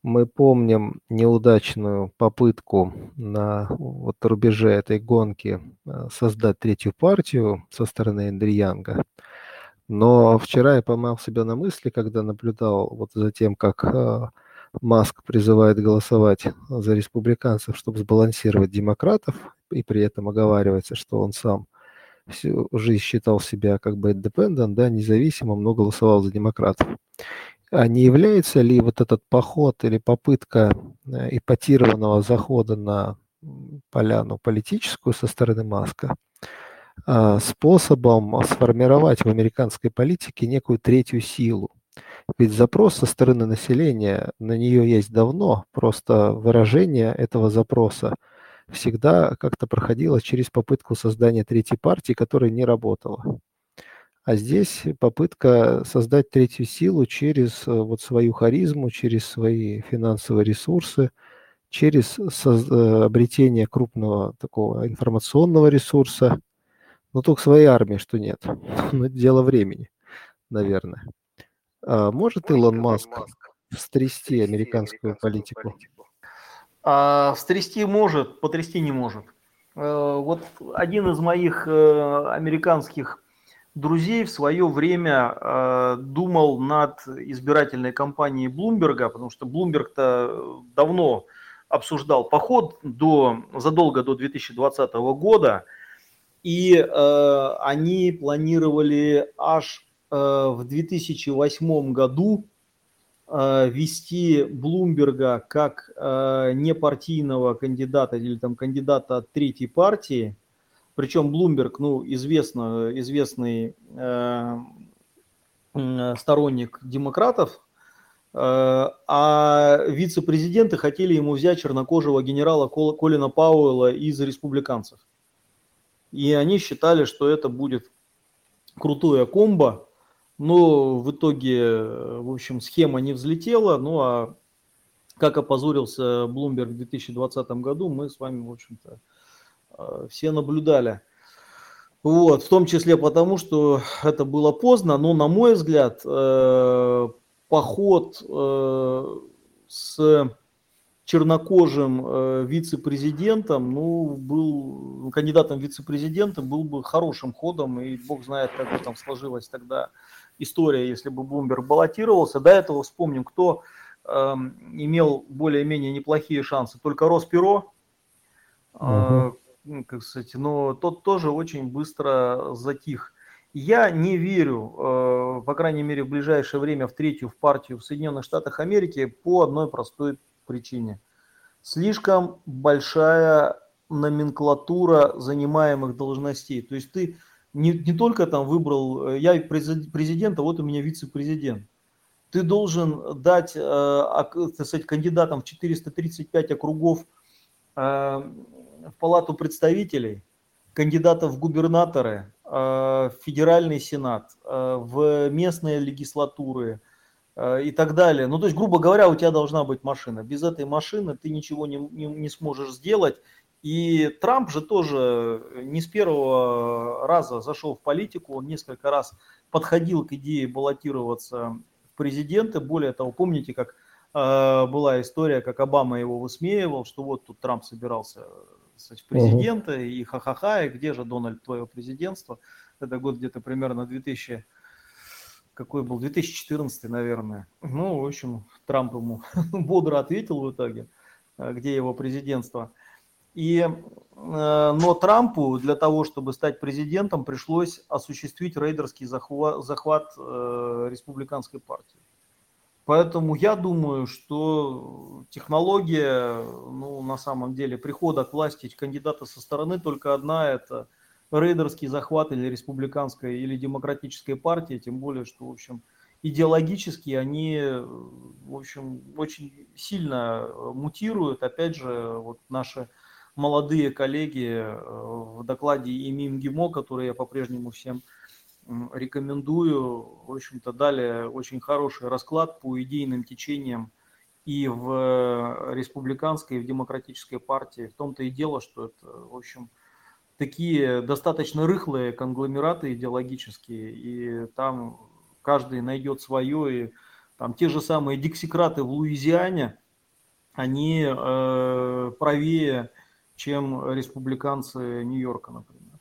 Speaker 1: Мы помним неудачную попытку на вот рубеже этой гонки э, создать третью партию со стороны Эндрю Янга. Но вчера я поймал себя на мысли, когда наблюдал вот за тем, как э, Маск призывает голосовать за республиканцев, чтобы сбалансировать демократов, и при этом оговаривается, что он сам всю жизнь считал себя как бы independent, да, независимым, но голосовал за демократов. А не является ли вот этот поход или попытка э, ипотированного захода на поляну политическую со стороны Маска а, способом сформировать в американской политике некую третью силу, ведь запрос со стороны населения на нее есть давно, просто выражение этого запроса всегда как-то проходило через попытку создания третьей партии, которая не работала. А здесь попытка создать третью силу через э, вот свою харизму, через свои финансовые ресурсы, через э, обретение крупного такого информационного ресурса. Но только своей армии, что нет. Но это дело времени, наверное. А может Илон Маск встрясти американскую политику?
Speaker 2: А, встрясти может, потрясти не может. Э, вот один из моих американских друзей в свое время э, думал над избирательной кампанией Блумберга, потому что Блумберг-то давно обсуждал поход до, задолго до 2020 года, и э, они планировали аж Э, в 2008 году э, вести Блумберга как э, непартийного кандидата или там кандидата от третьей партии. Причем Блумберг, ну, известно, известный сторонник демократов, а вице-президенты хотели ему взять чернокожего генерала Колина Пауэлла из республиканцев. И они считали, что это будет крутое комбо, но в итоге, э, в общем, схема не взлетела. Ну а как опозорился Bloomberg в 2020 году, мы с вами, в общем-то, э, все наблюдали. Вот, в том числе потому, что это было поздно, но, на мой взгляд, э, поход с чернокожим вице-президентом, ну, был кандидатом вице-президента, был бы хорошим ходом, и бог знает, как бы там сложилось тогда история, если бы Блумберг баллотировался. До этого вспомним, кто э, имел более-менее неплохие шансы. Только Росперо, э, как сказать, но тот тоже очень быстро затих. Я не верю, э, по крайней мере, в ближайшее время в третью в партию в Соединенных Штатах Америки по одной простой причине. Слишком большая номенклатура занимаемых должностей. То есть ты не, не только там выбрал, э, я президент, а вот у меня вице-президент. Ты должен дать, э, так кандидатам в 435 округов в Палату представителей, кандидатов в губернаторы, в Федеральный Сенат, в местные легислатуры и так далее. Ну, то есть, грубо говоря, у тебя должна быть машина. Без этой машины ты ничего не, не, не сможешь сделать. И Трамп же тоже не с первого раза зашел в политику, он несколько раз подходил к идее баллотироваться в президенты. Более того, помните, как э, была история, как Обама его высмеивал, что вот тут Трамп собирался кстати, в президенты, угу. и ха-ха-ха, и где же, Дональд, твое президентство? Это год где-то примерно 2000, какой был, 2014, наверное. Ну, в общем, Трамп ему бодро ответил в итоге, э, где его президентство. И, э, но Трампу для того, чтобы стать президентом, пришлось осуществить рейдерский захват, захват э, республиканской партии. Поэтому я думаю, что технология, ну, на самом деле, прихода к власти кандидата со стороны только одна – это рейдерский захват или республиканской, или демократической партии, тем более, что, в общем, идеологически они, в общем, очень сильно мутируют. Опять же, вот наши молодые коллеги э, в докладе ИМИМ ГИМО, который я по-прежнему всем рекомендую. В общем-то, дали очень хороший расклад по идейным течениям и в республиканской, и в демократической партии. В том-то и дело, что это, в общем, такие достаточно рыхлые конгломераты идеологические, и там каждый найдет свое, и там те же самые диксикраты в Луизиане, они э, правее, чем республиканцы Нью-Йорка, например.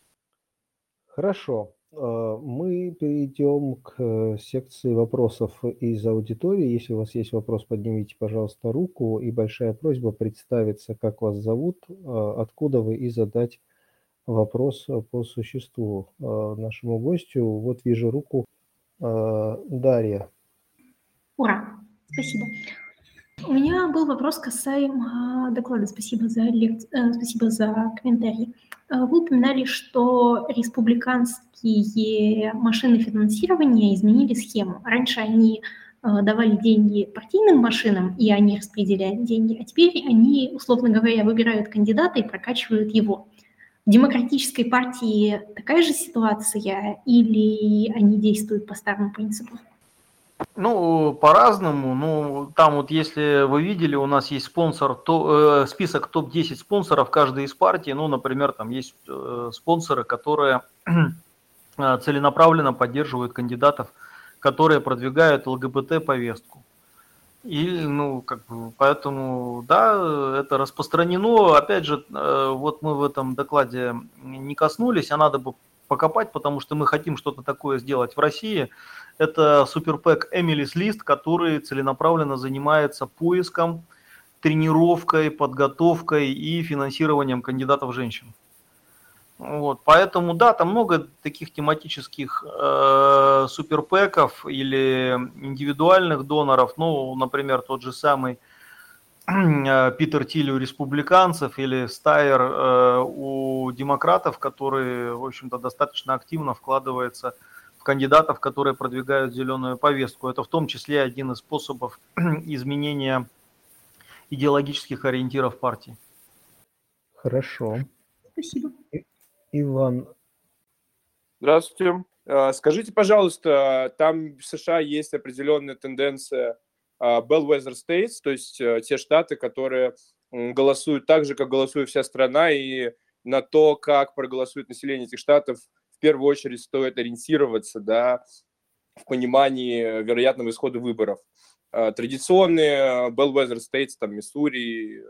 Speaker 1: Хорошо. Э, мы перейдем к э, секции вопросов из аудитории. Если у вас есть вопрос, поднимите, пожалуйста, руку. И большая просьба представиться, как вас зовут, э, откуда вы, и задать вопрос по существу нашему гостю. Вот вижу руку Дарья.
Speaker 3: Ура! Спасибо. У меня был вопрос касаемо доклада. Спасибо за, лек... Спасибо за комментарий. Вы упоминали, что республиканские машины финансирования изменили схему. Раньше они э, давали деньги партийным машинам, и они распределяли деньги, а теперь они, условно говоря, выбирают кандидата и прокачивают его. В демократической партии такая же ситуация или они действуют по старому принципу?
Speaker 2: Ну, по-разному. Ну, там вот, если вы видели, у нас есть спонсор, то, э, список топ-10 спонсоров каждой из партий. Ну, например, там есть э, спонсоры, которые э, целенаправленно поддерживают кандидатов, которые продвигают ЛГБТ-повестку. И, ну, как бы, поэтому, да, это распространено. Опять же, э, вот мы в этом докладе не коснулись, а надо бы покопать, потому что мы хотим что-то такое сделать в России. Это суперпэк Эмилис Лист, который целенаправленно занимается поиском, тренировкой, подготовкой и финансированием кандидатов женщин. Вот, поэтому да, там много таких тематических э, суперпэков или индивидуальных доноров. Ну, например, тот же самый Питер Тилли у республиканцев или Стайер э, у демократов, который, в общем-то, достаточно активно вкладывается в кандидатов, которые продвигают зеленую повестку. Это в том числе один из способов изменения идеологических ориентиров партии.
Speaker 1: Хорошо.
Speaker 3: Спасибо.
Speaker 1: Иван.
Speaker 4: Здравствуйте. А, скажите, пожалуйста, там в США есть определенная тенденция Bellwether States, то есть а, те штаты, которые голосуют так же, как голосует вся страна, и на то, как проголосует население этих штатов, в первую очередь стоит ориентироваться да, в понимании вероятного исхода выборов. А, традиционные Bellwether States, там Миссури,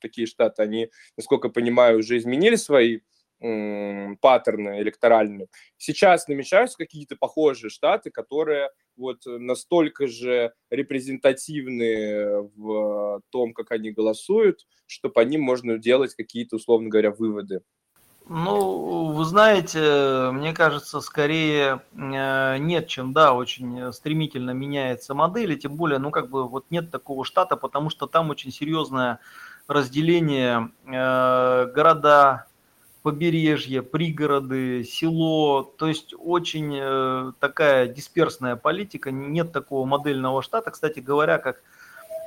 Speaker 4: такие штаты, они, насколько понимаю, уже изменили свои паттерны электоральные. Сейчас намечаются какие-то похожие штаты, которые вот настолько же репрезентативны в том, как они голосуют, что по ним можно делать какие-то, условно говоря, выводы.
Speaker 2: Ну, вы знаете, мне кажется, скорее э, нет, чем да, очень стремительно меняется модель, и тем более, ну, как бы вот нет такого штата, потому что там очень серьезное разделение э, города, побережье, пригороды, село, то есть очень э, такая дисперсная политика, нет такого модельного штата, кстати говоря, как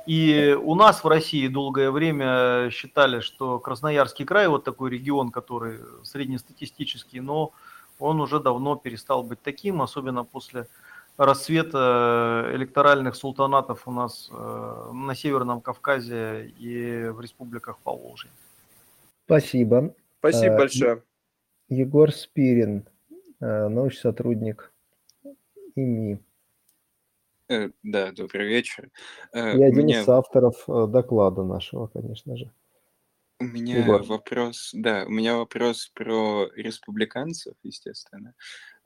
Speaker 2: и у нас в России долгое время считали, что Красноярский край вот такой регион, который среднестатистический, но он уже давно перестал быть таким, особенно после расцвета электоральных султанатов у нас э, на Северном Кавказе и в республиках Поволжья.
Speaker 1: Спасибо.
Speaker 4: Спасибо э, большое.
Speaker 1: Егор Спирин, э, научный сотрудник ИМИ.
Speaker 5: Э, да, добрый вечер.
Speaker 1: И один меня... из авторов доклада нашего, конечно же.
Speaker 5: У меня Егор. вопрос, да, у меня вопрос про республиканцев, естественно.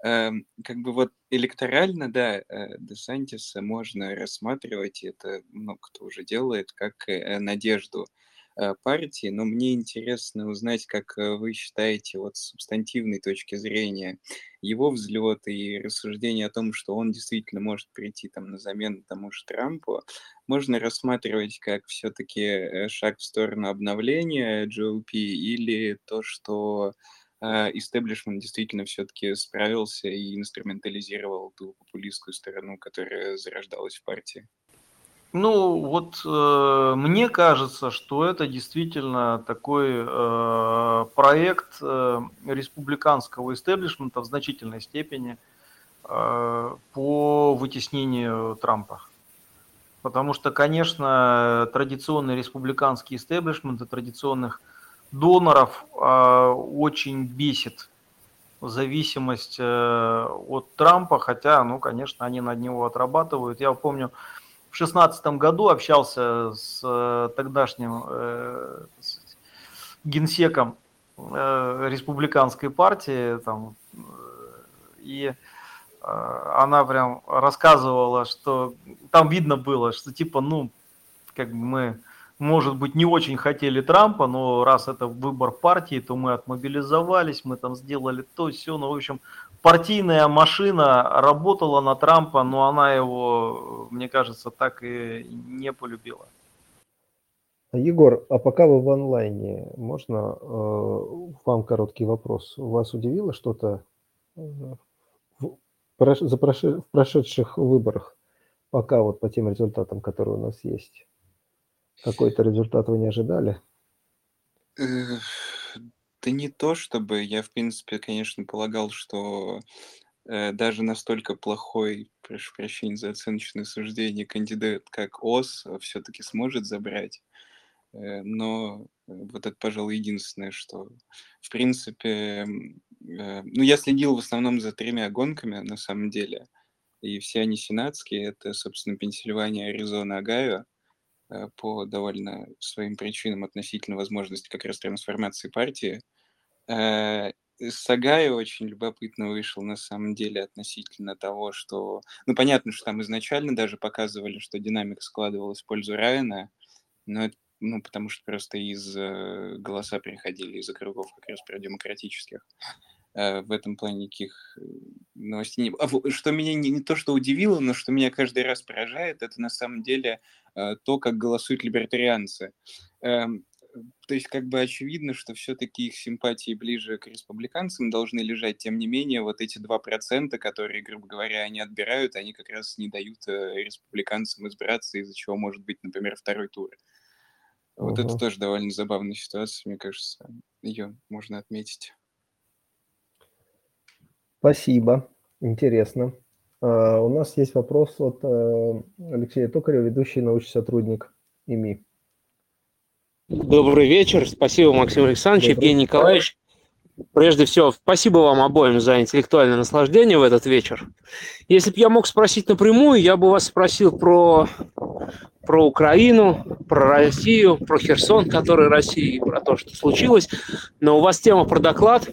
Speaker 5: Эм, как бы вот электорально, да, Десантиса можно рассматривать, это много кто уже делает, как надежду партии, но мне интересно узнать, как э, вы считаете вот с субстантивной точки зрения его взлет и рассуждение о том, что он действительно может прийти там на замену тому же Трампу, можно рассматривать как все-таки э, шаг в сторону обновления GOP или то, что истеблишмент действительно все-таки справился и инструментализировал ту популистскую сторону, которая зарождалась в партии?
Speaker 2: Ну, вот э, мне кажется, что это действительно такой э, проект э, республиканского истеблишмента в значительной степени э, по вытеснению Трампа. Потому что, конечно, традиционный республиканский истеблишмент и традиционных доноров э, очень бесит зависимость э, от Трампа, хотя, ну, конечно, они над него отрабатывают. Я помню, в шестнадцатом году общался с э, тогдашним э, генсеком э, республиканской партии, там, э, и э, она прям рассказывала, что там видно было, что типа, ну, как бы мы, может быть, не очень хотели Трампа, но раз это выбор партии, то мы отмобилизовались, мы там сделали то, все, ну, в общем, партийная машина работала на Трампа, но она его, мне кажется, так и не полюбила.
Speaker 1: Егор, а пока вы в онлайне, можно э, вам короткий вопрос? Вас удивило что-то э, в, за прошед, в прошедших выборах, пока вот по тем результатам, которые у нас есть? Какой-то результат вы не ожидали?
Speaker 5: Да не то чтобы. Я, в принципе, конечно, полагал, что э, даже настолько плохой, прошу прощения за оценочное суждение, кандидат, как ОС, все-таки сможет забрать. Э, но вот это, пожалуй, единственное, что, в принципе, э, ну, я следил в основном за тремя гонками, на самом деле, и все они сенатские. Это, собственно, Пенсильвания, Аризона, Огайо э, по довольно своим причинам относительно возможности как раз трансформации партии. Э, Сагай очень любопытно вышел на самом деле относительно того, что... Ну, понятно, что там изначально даже показывали, что динамика складывалась в пользу Райана, но это, ну, потому что просто из э, голоса переходили из округов как раз про демократических. Э, в этом плане никаких э, новостей не было. А, что меня не, не то, что удивило, но что меня каждый раз поражает, это на самом деле э, то, как голосуют либертарианцы. Эм, то есть как бы очевидно, что все-таки их симпатии ближе к республиканцам должны лежать. Тем не менее, вот эти 2%, которые, грубо говоря, они отбирают, они как раз не дают э, республиканцам избраться, из-за чего может быть, например, второй тур. Вот uh-huh. это тоже довольно забавная ситуация, мне кажется. Ее можно отметить.
Speaker 1: Спасибо. Интересно. Uh, у нас есть вопрос от uh, Алексея Токарева, ведущий научный сотрудник ИМИ.
Speaker 6: Добрый вечер. Спасибо, Максим Александрович, Добрый. Евгений Николаевич. Прежде всего, спасибо вам обоим за интеллектуальное наслаждение в этот вечер. Если бы я мог спросить напрямую, я бы вас спросил про, про Украину, про Россию, про Херсон, который России, про то, что случилось. Но у вас тема про доклад.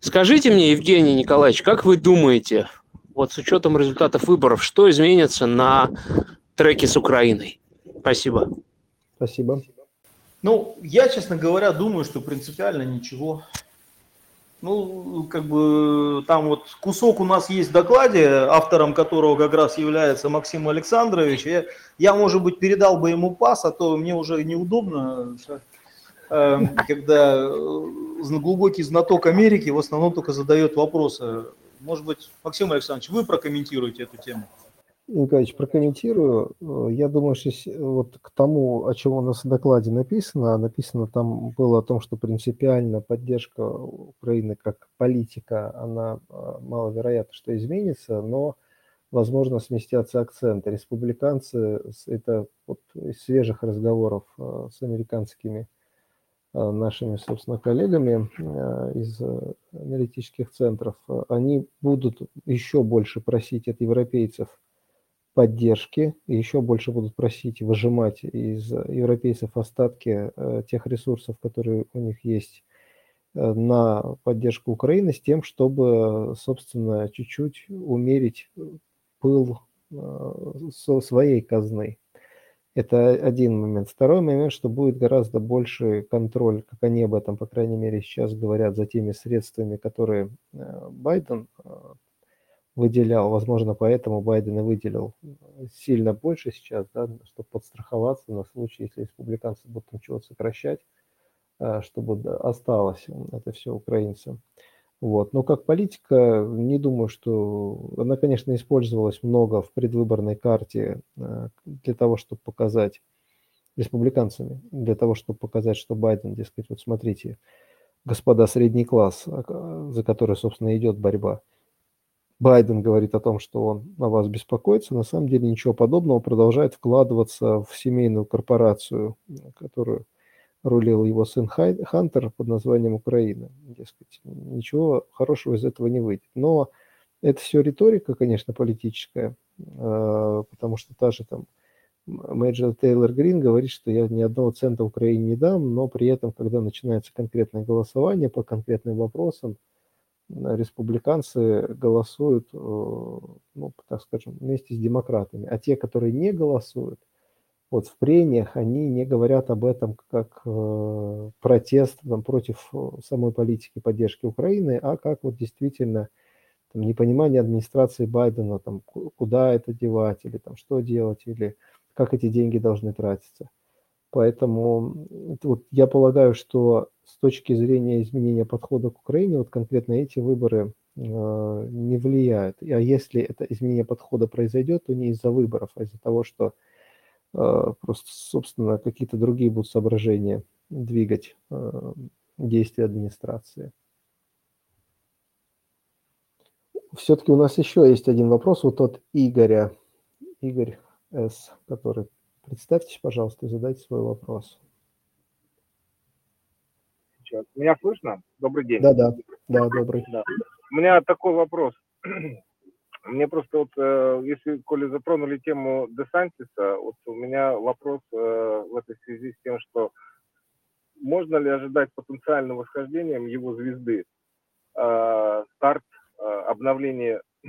Speaker 6: Скажите мне, Евгений Николаевич, как вы думаете, вот с учетом результатов выборов, что изменится на треке с Украиной? Спасибо.
Speaker 1: Спасибо.
Speaker 2: Ну, я, честно говоря, думаю, что принципиально ничего. Ну, как бы там вот кусок у нас есть в докладе, автором которого как раз является Максим Александрович. Я, я может быть, передал бы ему пас, а то мне уже неудобно, э, когда э, глубокий знаток Америки в основном только задает вопросы. Может быть, Максим Александрович, вы прокомментируете эту тему?
Speaker 1: Николаевич, прокомментирую. Э, я думаю, что вот к тому, о чем у нас в докладе написано, написано там было о том, что принципиально поддержка Украины как политика, она э, маловероятно, что изменится, но, возможно, сместятся акценты. Республиканцы, это вот из свежих разговоров э, с американскими нашими, собственно, коллегами из аналитических центров, они будут еще больше просить от европейцев – поддержки, и еще больше будут просить выжимать из европейцев остатки э, тех ресурсов, которые у них есть э, на поддержку Украины, с тем, чтобы, собственно, чуть-чуть умерить пыл э, своей казны. Это один момент. Второй момент, что будет гораздо больше контроль, как они об этом, по крайней мере, сейчас говорят, за теми средствами, которые Байден выделял. Возможно, поэтому Байден и выделил сильно больше сейчас, да, чтобы подстраховаться на случай, если республиканцы будут там чего-то сокращать, э, чтобы осталось это все украинцам. Вот. Но как политика, не думаю, что... Она, конечно, использовалась много в предвыборной карте э, для того, чтобы показать республиканцами, для того, чтобы показать, что Байден, дескать, вот смотрите, господа средний класс, а, за который, собственно, идет борьба. Байден говорит о том, что он о вас беспокоится, на самом деле ничего подобного, продолжает вкладываться в семейную корпорацию, которую рулил его сын Хантер под названием Украина. Дескать, ничего хорошего из этого не выйдет. Но это все риторика, конечно, политическая, а, потому что та же там Мэйджор Тейлор Грин говорит, что я ни одного цента Украине не дам, но при этом, когда начинается конкретное голосование по конкретным вопросам, республиканцы голосуют, э, ну, так скажем, вместе с демократами. А те, которые не голосуют, вот в прениях они не говорят об этом как э, протест там, против э, самой политики поддержки Украины, а как вот действительно там, непонимание администрации Байдена, там, куда это девать, или там, что делать, или как эти деньги должны тратиться. Поэтому вот, я полагаю, что с точки зрения изменения подхода к Украине, вот конкретно эти выборы э, не влияют. А если это изменение подхода произойдет, то не из-за выборов, а из-за того, что а, просто, собственно, какие-то другие будут соображения двигать а, действия администрации. Все-таки у нас еще есть один вопрос вот от Игоря. Игорь С., который... Представьтесь, пожалуйста, и задайте свой вопрос.
Speaker 7: Меня слышно? Добрый день.
Speaker 1: Да, да, да, добрый. Да.
Speaker 7: У меня такой вопрос. Мне просто вот, э, если, коли затронули тему Десантиса, вот у меня вопрос э, в этой связи с тем, что можно ли ожидать потенциального восхождения его звезды? Э, старт обновления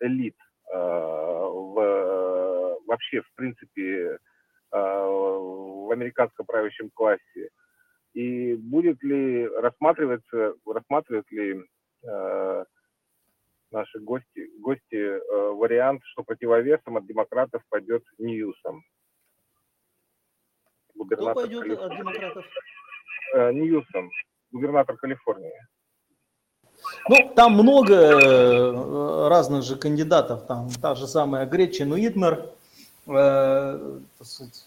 Speaker 7: элит в, вообще, в принципе, в американском правящем классе. И будет ли рассматриваться, рассматривает ли наши гости, гости э, вариант, что противовесом от демократов пойдет Ньюсом.
Speaker 2: Губернатор Кто пойдет Калиф... от демократов?
Speaker 7: Э, Ньюсом, губернатор Калифорнии.
Speaker 2: Ну, там много э, разных же кандидатов. Там та же самая Гречин Уитмер. Э,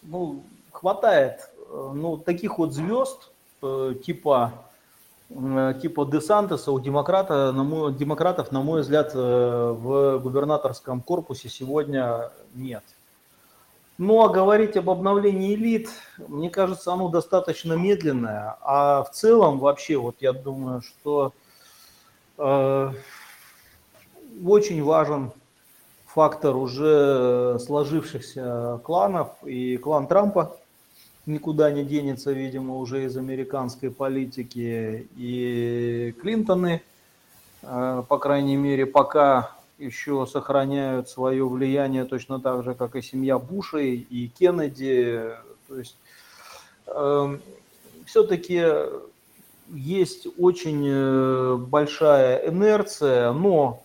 Speaker 2: ну, хватает э, ну, таких вот звезд, э, типа типа Десантеса у демократа, на мой, демократов, на мой взгляд, в губернаторском корпусе сегодня нет. Ну а говорить об обновлении элит, мне кажется, оно достаточно медленное. А в целом вообще, вот я думаю, что э, очень важен фактор уже сложившихся кланов и клан Трампа, никуда не денется, видимо, уже из американской политики. И Клинтоны, э, по крайней мере, пока еще сохраняют свое влияние точно так же, как и семья Бушей и Кеннеди. То есть э, все-таки есть очень э, большая инерция, но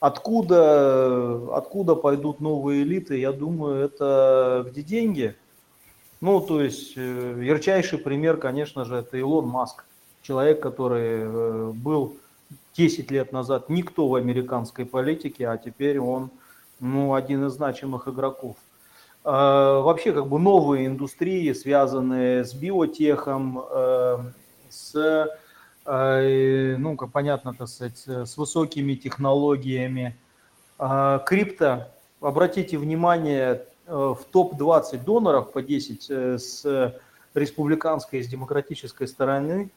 Speaker 2: откуда, откуда пойдут новые элиты, я думаю, это где деньги – ну, то есть, э, ярчайший пример, конечно же, это Илон Маск. Человек, который э, был 10 лет назад никто в американской политике, а теперь он ну, один из значимых игроков. А, вообще, как бы новые индустрии, связанные с биотехом, э, с, ну, как понятно, так сказать, с высокими технологиями. А, крипто, обратите внимание, Э, в топ-20 доноров по 10 э, с республиканской и с демократической стороны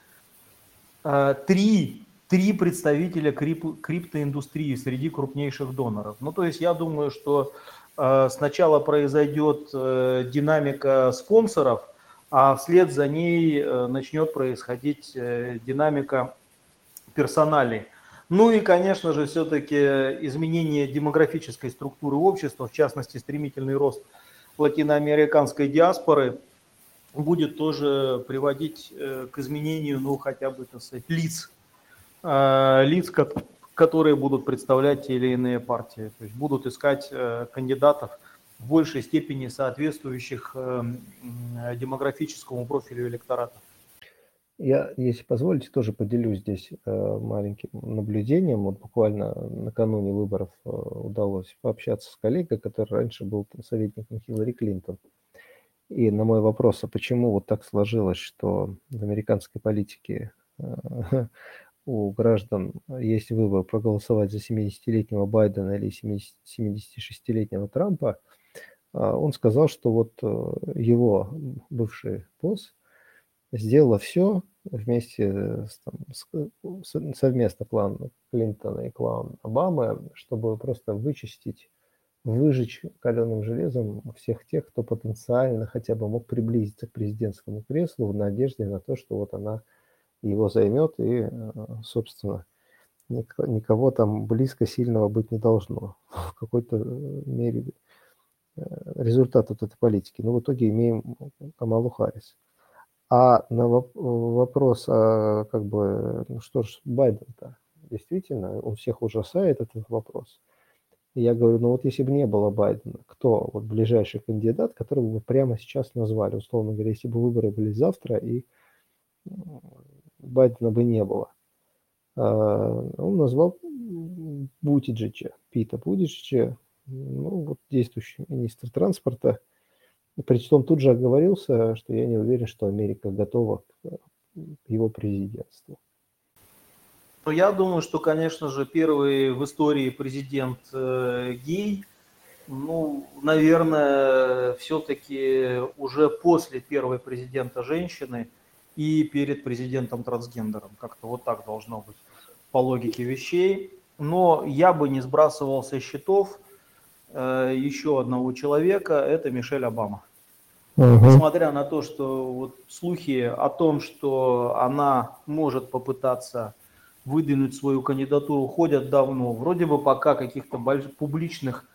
Speaker 2: э, три, три представителя крип, криптоиндустрии среди крупнейших доноров. Ну, то есть я думаю, что сначала произойдет динамика спонсоров, а вслед за ней начнет происходить динамика персоналей. Ну и, конечно же, все-таки изменение демографической структуры общества, в частности, стремительный рост латиноамериканской диаспоры будет тоже приводить э, к изменению, ну, хотя бы, так сказать, лиц, э, лиц, которые будут представлять те или иные партии. То есть будут искать э, кандидатов в большей степени соответствующих демографическому профилю электората.
Speaker 1: Я, если позволите, тоже поделюсь здесь маленьким наблюдением. Вот буквально накануне выборов удалось пообщаться с коллегой, который раньше был советником Хиллари Клинтон. И на мой вопрос, а почему вот так сложилось, что в американской политике э, у граждан есть выбор проголосовать за 70-летнего Байдена или 76-летнего Трампа, он сказал, что вот э, его бывший босс сделала все вместе с, там, с, совместно клан Клинтона и клан Обамы, чтобы просто вычистить выжечь каленым железом всех тех, кто потенциально хотя бы мог приблизиться к президентскому креслу в надежде на то, что вот она его займет и, э, собственно, никого там близко сильного быть не должно. В какой-то э, мере результат вот этой политики. Но в итоге имеем Камалу Харрис. А на вопрос, а как бы, ну что ж, Байден-то, действительно, он всех ужасает этот вопрос – и я говорю, ну вот если бы не было Байдена, кто вот ближайший кандидат, которого вы прямо сейчас назвали, условно говоря, если бы выборы были завтра и Байдена бы не было. А, он назвал Бутиджича, Пита Бутиджича, ну вот действующий министр транспорта. Причем тут же оговорился, что я не уверен, что Америка готова к его президентству.
Speaker 2: Ну, я думаю, что, конечно же, первый в истории президент э, гей, ну, наверное, все-таки уже после первой президента женщины и перед президентом трансгендером. Как-то вот так должно быть по логике вещей. Но я бы не сбрасывал со счетов э, еще одного человека, это Мишель Обама. Угу. Несмотря на то, что вот слухи о том, что она может попытаться выдвинуть свою кандидатуру ходят давно. Вроде бы пока каких-то публичных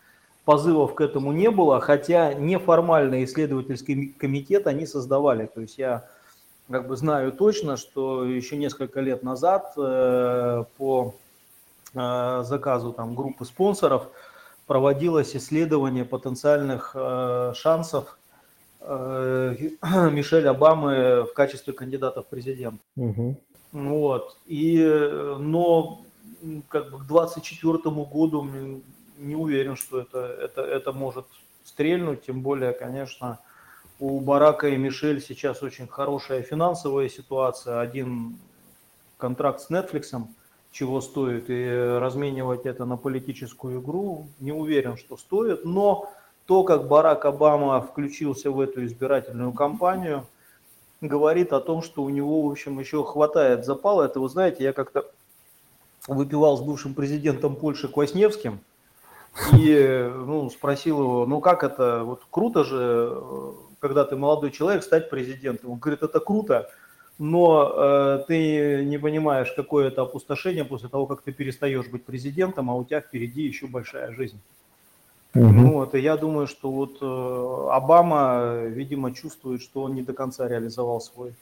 Speaker 2: позывов к этому не было, хотя неформальный исследовательский комитет они создавали. То есть я как бы знаю точно, что еще несколько лет назад э, по э, заказу там, группы спонсоров проводилось исследование потенциальных э, шансов э, Мишель Обамы в качестве кандидата в президент. Угу. Вот. И, но как бы к 24 году не уверен, что это, это, это может стрельнуть, тем более, конечно, у Барака и Мишель сейчас очень хорошая финансовая ситуация. Один контракт с Netflix, чего стоит, и разменивать это на политическую игру, не уверен, что стоит. Но то, как Барак Обама включился в эту избирательную кампанию – говорит о том, что у него, в общем, еще хватает запала. Это, вы знаете, я как-то выпивал с бывшим президентом Польши Квасневским и ну, спросил его, ну как это, вот круто же, когда ты молодой человек, стать президентом. Он говорит, это круто, но э, ты не понимаешь, какое это опустошение после того, как ты перестаешь быть президентом, а у тебя впереди еще большая жизнь. Угу. Вот, и я думаю, что вот э, Обама, видимо, чувствует, что он не до конца реализовал свой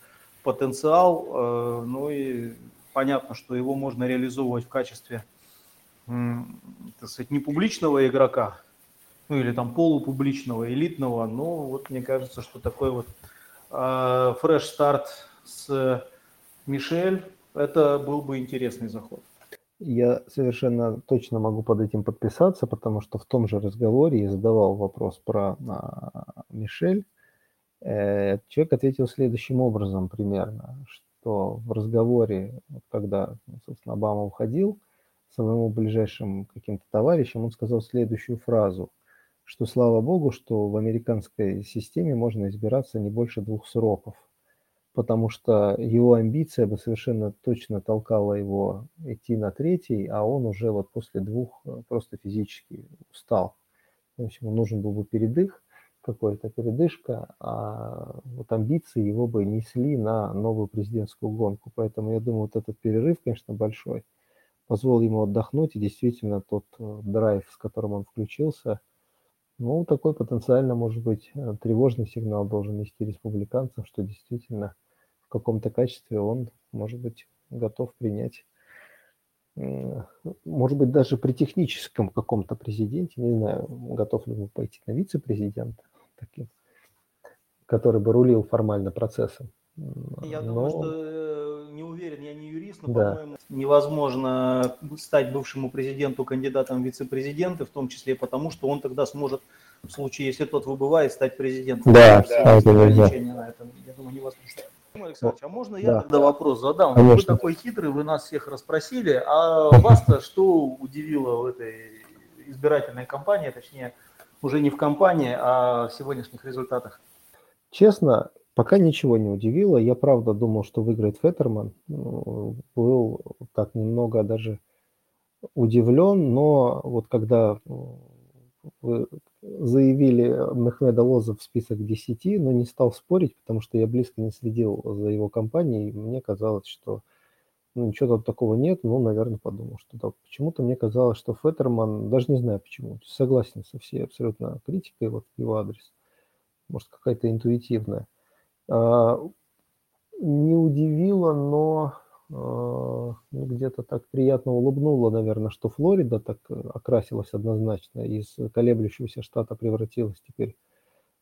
Speaker 2: потенциал. Э, ну и понятно, что его можно реализовывать в качестве, э, так сказать, не публичного игрока, ну или там полупубличного, элитного. Но вот мне кажется, что такой вот э, фреш-старт с Мишель, это был бы интересный заход.
Speaker 1: Я совершенно точно могу под этим подписаться, потому что в том же разговоре я задавал вопрос про а, Мишель. Э, человек ответил следующим образом примерно, что в разговоре, когда, собственно, Обама уходил, своему ближайшим каким-то товарищем, он сказал следующую фразу, что слава богу, что в американской системе можно избираться не больше двух сроков потому что его амбиция бы совершенно точно толкала его идти на третий, а он уже вот после двух э, просто физически устал. Есть ему нужен был бы передых, какой-то передышка, а вот амбиции его бы несли на новую президентскую гонку. Поэтому я думаю, вот этот перерыв, конечно, большой, позволил ему отдохнуть, и действительно тот э, драйв, с которым он включился, Ну, такой потенциально, может быть, э, тревожный сигнал должен нести республиканцам, что действительно в каком-то качестве он, может быть, готов принять, может быть, даже при техническом каком-то президенте, не знаю, готов ли он пойти на вице-президента, таким, который бы рулил формально процессом.
Speaker 2: Я но... думаю, что э, не уверен, я не юрист, но, да. по-моему, невозможно стать бывшему президенту кандидатом в вице-президенты, в том числе потому, что он тогда сможет, в случае, если тот выбывает, стать президентом.
Speaker 1: Да, да, да.
Speaker 2: на этом, я думаю, невозможно. Александрович, а можно я да. тогда вопрос задам? Конечно. Вы такой хитрый, вы нас всех расспросили, а вас-то что удивило в этой избирательной кампании, точнее, уже не в кампании, а в сегодняшних результатах?
Speaker 1: Честно, Пока ничего не удивило. Я правда думал, что выиграет Феттерман. Ну, был так немного даже удивлен, но вот когда вы заявили Мехмеда Лоза в список 10, но не стал спорить, потому что я близко не следил за его компанией. Мне казалось, что ну, ничего там такого нет, ну, наверное, подумал, что да. Почему-то мне казалось, что Феттерман, даже не знаю почему, согласен со всей абсолютно критикой вот его адрес. Может, какая-то интуитивная. А, не удивило, но ну, где-то так приятно улыбнуло, наверное, что Флорида так э, окрасилась однозначно, из колеблющегося штата превратилась теперь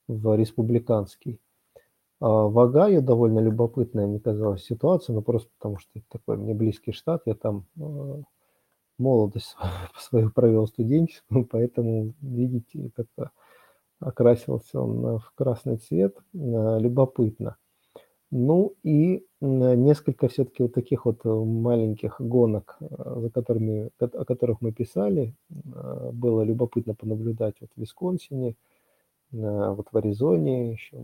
Speaker 1: в республиканский. А в Огайо довольно любопытная, мне казалась, ситуация, но ну, просто потому что это такой мне близкий штат, я там молодость свою провел студенческую, поэтому, видите, как-то окрасился он в красный цвет, э, любопытно. Ну и несколько все-таки вот таких вот маленьких гонок, э, за которыми, о которых мы писали, э, было любопытно понаблюдать вот в Висконсине, вот в Аризоне, еще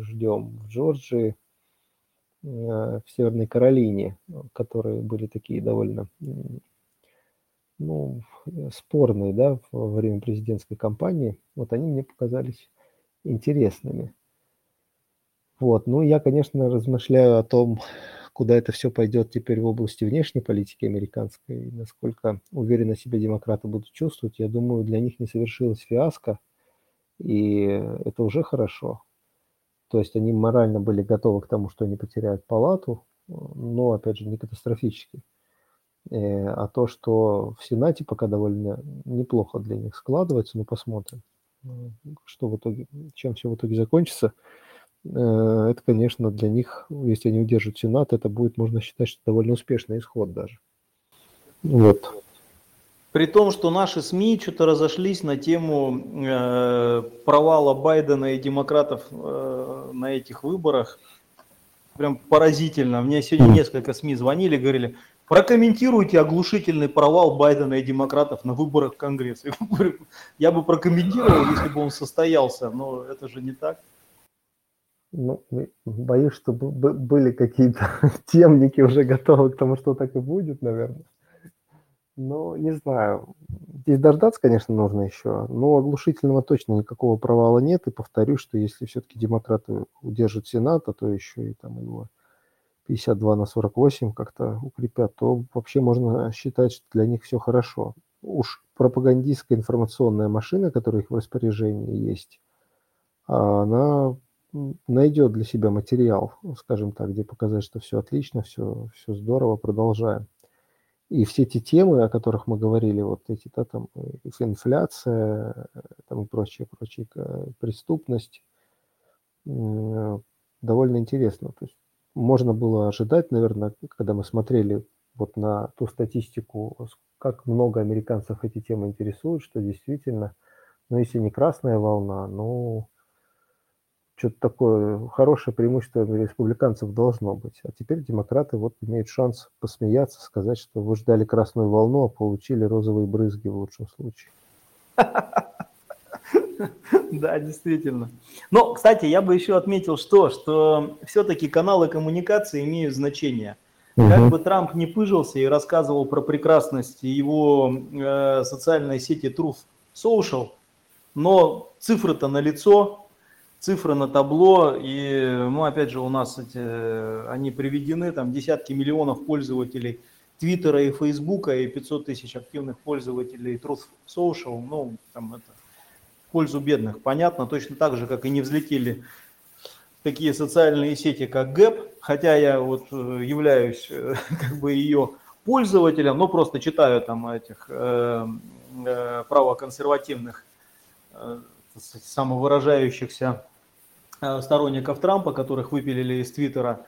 Speaker 1: ждем в Джорджии, в Северной Каролине, которые были такие довольно ну, спорные, да, во время президентской кампании, вот они мне показались интересными. Вот, ну, я, конечно, размышляю о том, куда это все пойдет теперь в области внешней политики американской, насколько уверенно себя демократы будут чувствовать. Я думаю, для них не совершилась фиаско, и это уже хорошо. То есть они морально были готовы к тому, что они потеряют палату, но, опять же, не катастрофически. Э, а то, что в Сенате пока довольно неплохо для них складывается, ну посмотрим, что в итоге, чем все в итоге закончится. Э, это, конечно, для них, если они удержат Сенат, это будет, можно считать, что довольно успешный исход даже. Вот.
Speaker 2: При том, что наши СМИ что-то разошлись на тему э, провала Байдена и демократов э, на этих выборах. Прям поразительно. Мне сегодня несколько СМИ звонили, говорили, Прокомментируйте оглушительный провал Байдена и демократов на выборах в Конгресс. Я бы прокомментировал, если бы он состоялся, но это же не так.
Speaker 1: Ну, боюсь, что были какие-то темники уже готовы к тому, что так и будет, наверное. Но не знаю. Здесь дождаться, конечно, нужно еще. Но оглушительного точно никакого провала нет. И повторюсь, что если все-таки демократы удержат Сенат, а то еще и там его 52 на 48 как-то укрепят, то вообще можно считать, что для них все хорошо. Уж пропагандистская информационная машина, которая их в распоряжении есть, она найдет для себя материал, скажем так, где показать, что все отлично, все, все здорово, продолжаем. И все эти темы, о которых мы говорили, вот эти, да, там, инфляция, там и прочее, прочее, преступность, довольно интересно. То есть можно было ожидать, наверное, когда мы смотрели вот на ту статистику, как много американцев эти темы интересуют, что действительно, ну, если не красная волна, ну, что-то такое хорошее преимущество республиканцев должно быть. А теперь демократы вот имеют шанс посмеяться, сказать, что вы ждали красную волну, а получили розовые брызги в лучшем случае.
Speaker 2: Да, действительно. Но, кстати, я бы еще отметил что, что все-таки каналы коммуникации имеют значение. Как бы Трамп не пыжился и рассказывал про прекрасность его э, социальной сети Truth Social, но цифры-то на лицо, цифры на табло, и, ну, опять же, у нас эти, они приведены, там, десятки миллионов пользователей Твиттера и Фейсбука, и 500 тысяч активных пользователей Truth Social, ну, там, это, пользу бедных. Понятно, точно так же, как и не взлетели такие социальные сети, как ГЭП, хотя я вот э, являюсь э, как бы ее пользователем, но просто читаю там этих э, э, правоконсервативных э, самовыражающихся э, сторонников Трампа, которых выпилили из Твиттера.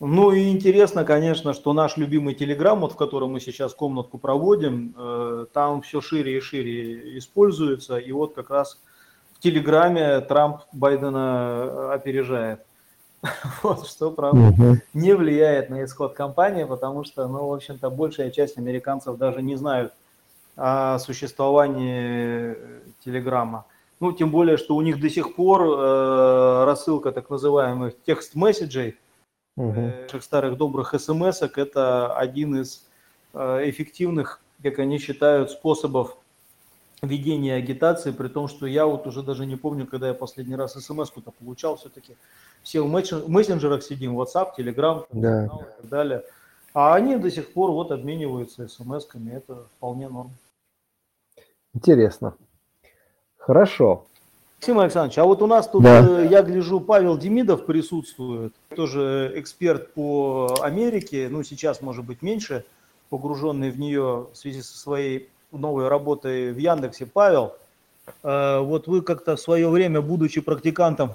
Speaker 2: Ну и интересно, конечно, что наш любимый Телеграм, вот в котором мы сейчас комнатку проводим, э, там все шире и шире используется. И вот как раз в Телеграме Трамп Байдена э, опережает. Вот, что, правда, не влияет на исход кампании, потому что, ну, в общем-то, большая часть американцев даже не знают о существовании Телеграма. Ну, тем более, что у них до сих пор э, рассылка так называемых текст-месседжей – угу. старых добрых смс это один из э, эффективных, как они считают, способов ведения агитации, при том, что я вот уже даже не помню, когда я последний раз смс-ку-то получал, все-таки все в мессенджерах сидим, WhatsApp, Telegram да. и так далее. А они до сих пор вот обмениваются смс-ками, это вполне норм.
Speaker 1: Интересно. Хорошо.
Speaker 2: Максим Александрович, а вот у нас тут, да. Э, я гляжу, Павел Демидов присутствует, тоже эксперт по Америке, ну сейчас, может быть, меньше, погруженный в нее в связи со своей новой работой в Яндексе. Павел, э, вот вы как-то в свое время, будучи практикантом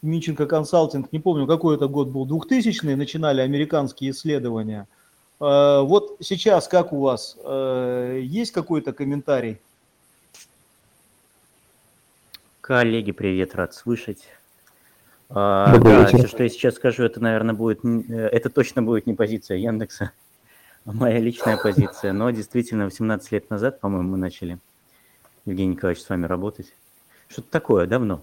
Speaker 2: Минченко консалтинг, не помню, какой это год был, 2000-е, начинали американские исследования. Э, вот сейчас как у вас? Есть какой-то комментарий?
Speaker 8: Коллеги, привет, рад слышать. А, да, все, что я сейчас скажу, это, наверное, будет, э, это точно будет не позиция Яндекса, а моя личная позиция. Но действительно, 18 лет назад, по-моему, мы начали, Евгений Николаевич, с вами работать. Что-то такое, давно.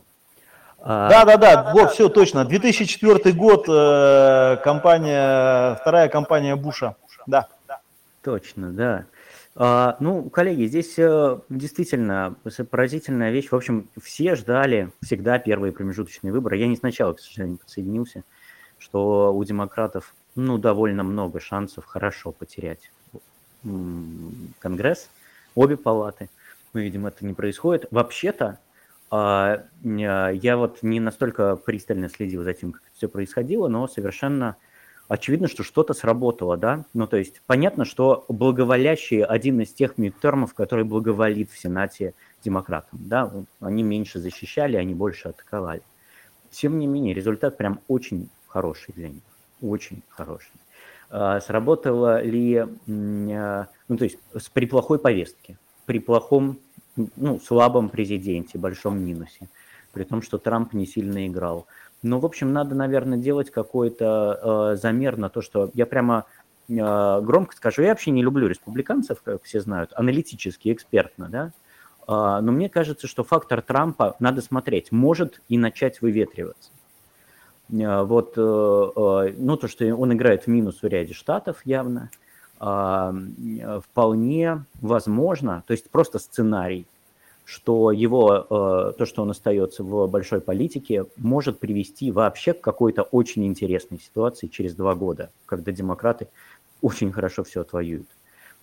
Speaker 2: А, да, да, да, вот, все точно. 2004 год, э, компания, вторая компания Буша, да.
Speaker 8: Точно, да. А, ну, коллеги, здесь э, действительно поразительная вещь. В общем, все ждали всегда первые промежуточные выборы. Я не сначала, к сожалению, подсоединился, что у демократов ну, довольно много шансов хорошо потерять Конгресс, обе палаты. Мы видим, это не происходит. Вообще-то, а, я вот не настолько пристально следил за тем, как это все происходило, но совершенно очевидно, что что-то сработало, да? Ну, то есть понятно, что благоволящий один из тех мидтермов, который благоволит в Сенате демократам, да? Они меньше защищали, они больше атаковали. Тем не менее, результат прям очень хороший для них, очень хороший. А, сработало ли, а, ну, то есть при плохой повестке, при плохом, ну, слабом президенте, большом минусе, при том, что Трамп не сильно играл – ну, в общем, надо, наверное, делать какой-то э, замер на то, что я прямо э, громко скажу, я вообще не люблю республиканцев, как все знают, аналитически, экспертно, да, э, но мне кажется, что фактор Трампа надо смотреть, может и начать выветриваться. Э, вот, э, э, ну, то, что он играет в минус в ряде штатов явно, э, вполне возможно, то есть просто сценарий, что его, э, то, что он остается в большой политике, может привести вообще к какой-то очень интересной ситуации через два года, когда демократы очень хорошо все отвоюют.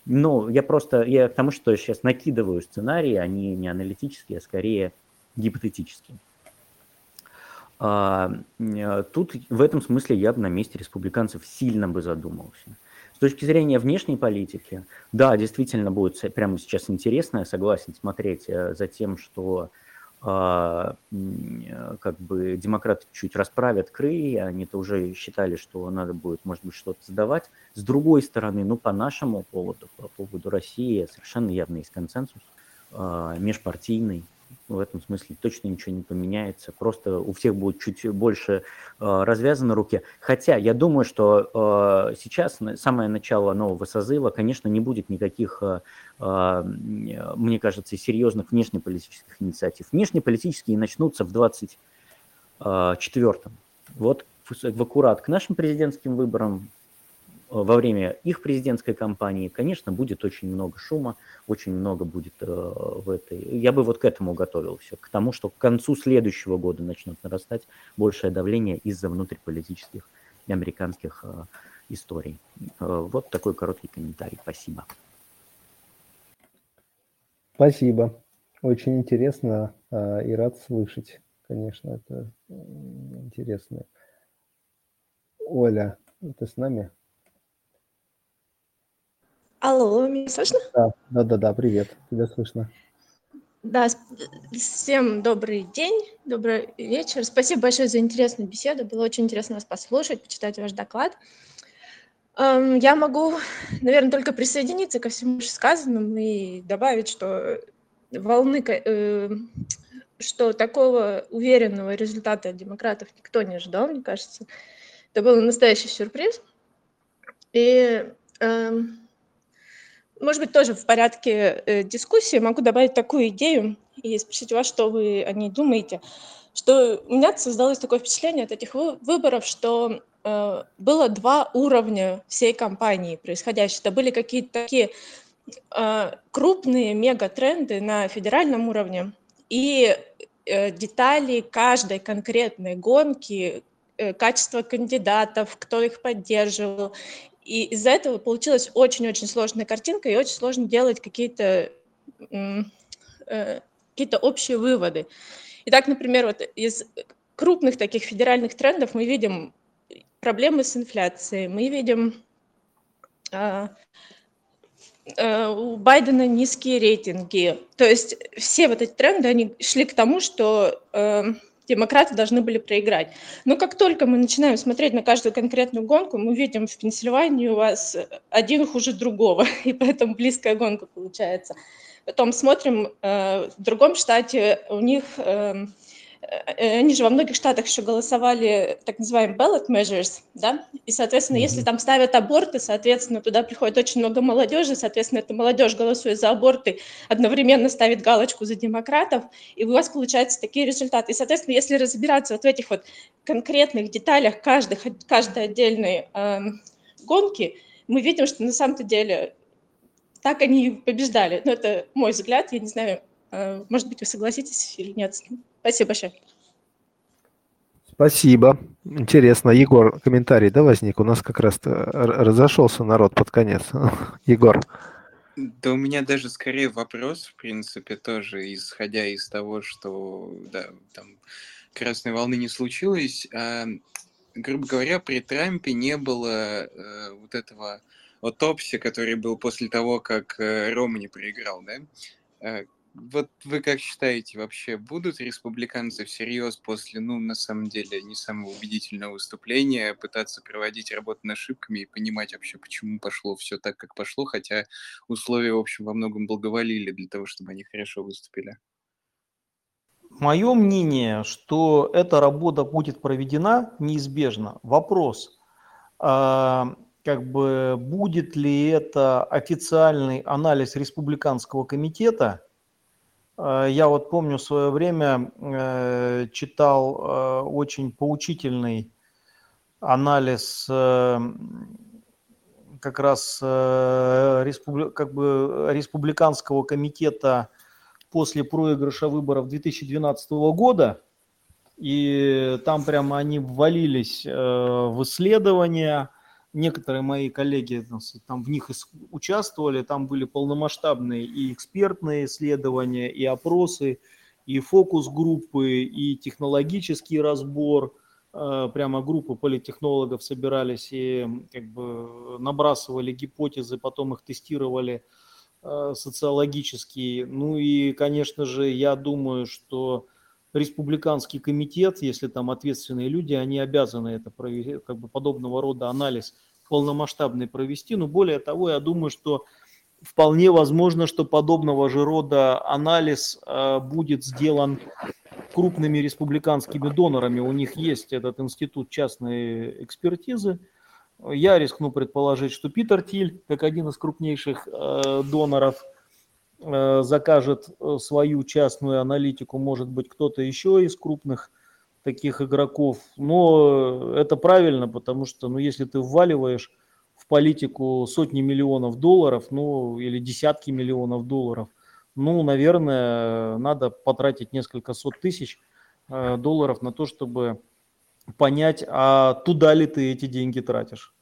Speaker 8: Ну, я просто, я к тому, что сейчас накидываю сценарии, они не аналитические, а скорее гипотетические. А, э, тут в этом смысле я бы на месте республиканцев сильно бы задумался точки зрения внешней политики, да, действительно будет прямо сейчас интересно, я согласен, смотреть э, за тем, что а, как бы демократы чуть расправят крылья, они-то уже считали, что надо будет, может быть, что-то сдавать. С другой стороны, ну, по нашему поводу, по поводу России, совершенно явно есть консенсус а, межпартийный, в этом смысле точно ничего не поменяется. Просто у всех будет чуть больше э, развязаны руки. Хотя я думаю, что э, сейчас, самое начало нового созыва, конечно, не будет никаких, э, э, мне кажется, серьезных внешнеполитических инициатив. Внешнеполитические начнутся в 2024. Вот в аккурат к нашим президентским выборам во время их президентской кампании, конечно, будет очень много шума, очень много будет э, в этой... Я бы вот к этому готовился, к тому, что к концу следующего года начнет нарастать большее давление из-за внутриполитических американских э, историй. Э, вот такой короткий комментарий. Спасибо.
Speaker 1: Спасибо. Очень интересно э, и рад слышать, конечно, это интересно. Оля, ты с нами?
Speaker 9: Алло, меня слышно?
Speaker 1: Да, да, да, да, привет, тебя слышно.
Speaker 9: Да, всем добрый день, добрый вечер. Спасибо большое за интересную беседу. Было очень интересно вас послушать, почитать ваш доклад. Эм, я могу, наверное, только присоединиться ко всему сказанному и добавить, что волны, э, что такого уверенного результата от демократов никто не ожидал, мне кажется. Это был настоящий сюрприз. И эм, может быть, тоже в порядке э, дискуссии могу добавить такую идею и спросить вас, что вы о ней думаете. Что у меня создалось такое впечатление от этих выборов, что э, было два уровня всей кампании происходящей. Это были какие-то такие э, крупные мегатренды на федеральном уровне и э, детали каждой конкретной гонки, э, качество кандидатов, кто их поддерживал, и из-за этого получилась очень-очень сложная картинка, и очень сложно делать какие-то э, какие-то общие выводы. Итак, например, вот из крупных таких федеральных трендов мы видим проблемы с инфляцией, мы видим э, э, у Байдена низкие рейтинги. То есть все вот эти тренды, они шли к тому, что э, демократы должны были проиграть. Но как только мы начинаем смотреть на каждую конкретную гонку, мы видим в Пенсильвании у вас один хуже другого, и поэтому близкая гонка получается. Потом смотрим, э, в другом штате у них эм, они же во многих штатах еще голосовали так называемые ballot measures, да, и, соответственно, mm-hmm. если там ставят аборты, соответственно, туда приходит очень много молодежи, соответственно, эта молодежь, голосуя за аборты, одновременно ставит галочку за демократов, и у вас получаются такие результаты. И, соответственно, если разбираться вот в этих вот конкретных деталях каждой, каждой отдельной э, гонки, мы видим, что на самом-то деле так они побеждали. Но это мой взгляд, я не знаю, э, может быть, вы согласитесь или нет. Спасибо большое.
Speaker 1: Спасибо. Интересно. Егор, комментарий, да, возник? У нас как раз разошелся народ под конец. Егор.
Speaker 5: Да у меня даже скорее вопрос, в принципе, тоже, исходя из того, что, да, там, красной волны не случилось. А, грубо говоря, при Трампе не было э, вот этого отопси, который был после того, как э, Романи проиграл, да? Вот вы как считаете, вообще будут республиканцы всерьез после, ну, на самом деле, не самого убедительного выступления пытаться проводить работу над ошибками и понимать вообще, почему пошло все так, как пошло, хотя условия, в общем, во многом благоволили для того, чтобы они хорошо выступили?
Speaker 2: Мое мнение, что эта работа будет проведена неизбежно. Вопрос, а, как бы будет ли это официальный анализ республиканского комитета – я вот помню в свое время э, читал э, очень поучительный анализ как раз республи... как бы республиканского комитета после проигрыша выборов 2012 года. И там прямо они ввалились в исследования – некоторые мои коллеги там в них участвовали, там были полномасштабные и экспертные исследования, и опросы, и фокус-группы, и технологический разбор. Э, прямо группы политтехнологов собирались и как бы набрасывали гипотезы, потом их тестировали э, социологические. Ну и, конечно же, я думаю, что республиканский комитет, если там ответственные люди, они обязаны это провести, как бы подобного рода анализ полномасштабный провести. Но более того, я думаю, что вполне возможно, что подобного же рода анализ э, будет сделан крупными республиканскими донорами. У них есть этот институт частной экспертизы. Я рискну предположить, что Питер Тиль, как один из крупнейших э, доноров, закажет э, свою частную аналитику, может быть, кто-то еще из крупных таких игроков. Но это правильно, потому что, ну, если ты вваливаешь в политику сотни миллионов долларов, ну, или десятки миллионов долларов, ну, наверное, надо потратить несколько сот тысяч э, долларов на то, чтобы понять, а туда ли ты эти деньги тратишь.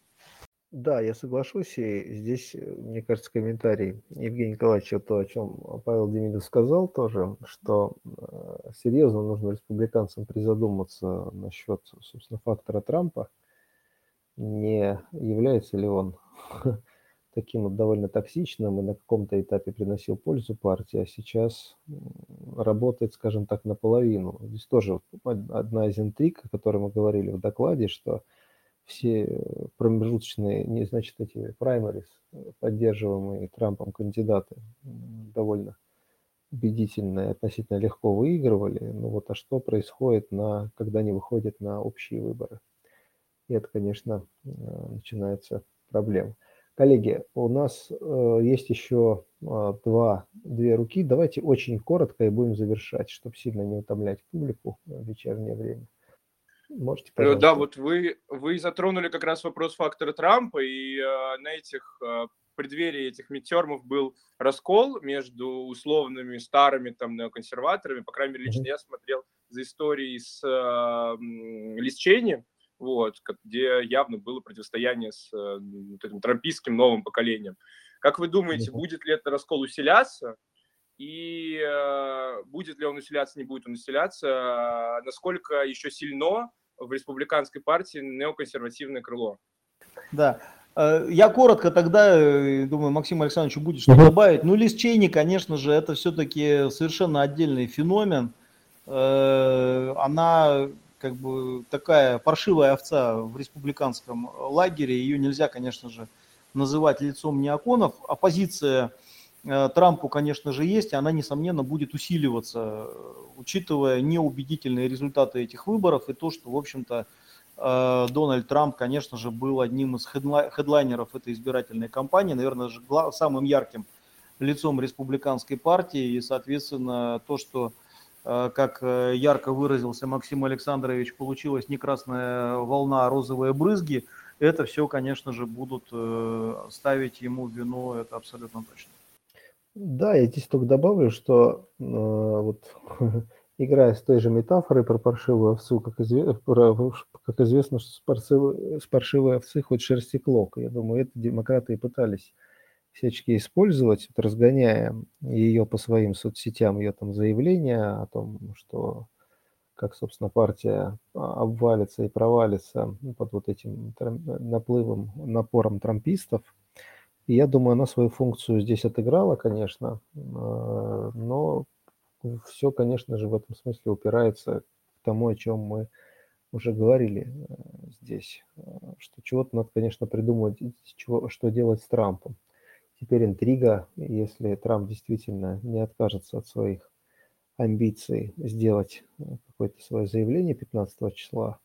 Speaker 1: Да, я соглашусь, и здесь, э, мне кажется, комментарий Евгения Николаевича, то, о чем Павел Демидов сказал тоже, что э, серьезно нужно республиканцам призадуматься насчет, собственно, фактора Трампа, не является ли он таким вот довольно токсичным и на каком-то этапе приносил пользу партии, а сейчас работает, скажем так, наполовину. Здесь тоже одна из интриг, о которой мы говорили в докладе, что все промежуточные, не значит, эти праймерис, поддерживаемые Трампом кандидаты, довольно убедительно и относительно легко выигрывали. Ну вот, а что происходит, на, когда они выходят на общие выборы? И это, конечно, э, начинается проблема. Коллеги, у нас э, есть еще э, два, две руки. Давайте очень коротко и будем завершать, чтобы сильно не утомлять публику в вечернее время.
Speaker 4: Можете, пожалуйста. Да, вот вы, вы затронули как раз вопрос фактора Трампа, и э, на этих э, преддверии этих мидтермов был раскол между условными старыми там неоконсерваторами, по крайней мере, лично mm-hmm. я смотрел за историей с э, Лис вот, где явно было противостояние с э, вот этим трампийским новым поколением. Как вы думаете, mm-hmm. будет ли этот раскол усиляться? И э, будет ли он усиляться, не будет он усиляться? Насколько еще сильно в республиканской партии неоконсервативное крыло.
Speaker 2: Да. Э, я коротко тогда, э, думаю, Максим Александрович будет что добавить. Ну, Лиз Чейни, конечно же, это все-таки совершенно отдельный феномен. Э, она как бы такая паршивая овца в республиканском лагере. Ее нельзя, конечно же, называть лицом неоконов. Оппозиция Трампу, конечно же, есть, и она, несомненно, будет усиливаться, учитывая неубедительные результаты этих выборов и то, что, в общем-то, э, Дональд Трамп, конечно же, был одним из хедлайнеров этой избирательной кампании, наверное, самым ярким лицом республиканской партии, и, соответственно, то, что, э, как ярко выразился Максим Александрович, получилась не красная волна, а розовые брызги, это все, конечно же, будут ставить ему вину, это абсолютно точно.
Speaker 1: Да, я здесь только добавлю, что э, вот играя с той же метафорой про паршивую овцу, как, изве, про, как известно, что с паршивой, овцы хоть шерсти клок. Я думаю, это демократы и пытались всячески использовать, вот, разгоняя ее по своим соцсетям, ее там заявления о том, что как, собственно, партия а, обвалится и провалится под вот этим наплывом, напором трампистов – и я думаю, она свою функцию здесь отыграла, конечно, а, но все, конечно же, в этом смысле упирается к тому, о чем мы уже говорили э, здесь, э, что чего-то надо, конечно, придумать, чего, что делать с Трампом. Теперь интрига, если Трамп действительно не откажется от своих амбиций сделать э, какое-то свое заявление 15 числа,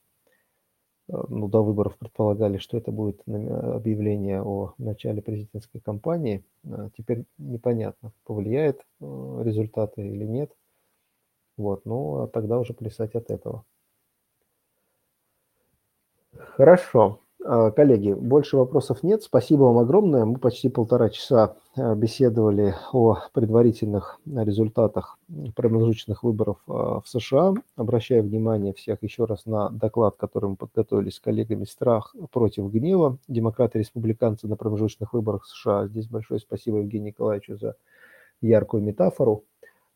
Speaker 1: ну, до выборов предполагали, что это будет объявление о начале президентской кампании. Э, теперь непонятно, повлияет э, результаты или нет. Вот, ну, а тогда уже плясать от этого. Хорошо. А, коллеги, больше вопросов нет. Спасибо вам огромное. Мы почти полтора часа а, беседовали о предварительных результатах промежуточных выборов а, в США. Обращаю внимание всех еще раз на доклад, который мы подготовили с коллегами «Страх против гнева. Демократы и республиканцы на промежуточных выборах США». Здесь большое спасибо Евгению Николаевичу за яркую метафору.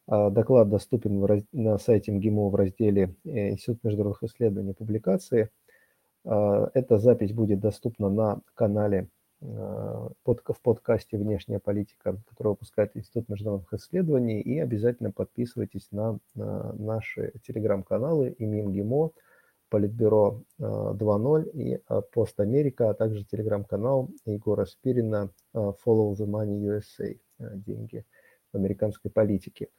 Speaker 1: Доклад доступен на сайте МГИМО в разделе э, «Институт международных исследований публикации». А, эта запись будет доступна на канале а, в подкасте «Внешняя политика», который выпускает Институт международных исследований. И обязательно подписывайтесь на, на наши телеграм-каналы ИМИМ ГИМО, Политбюро 2.0 а, и Пост Америка, а также телеграм-канал Егора Спирина Follow the Money USA, деньги в американской политике.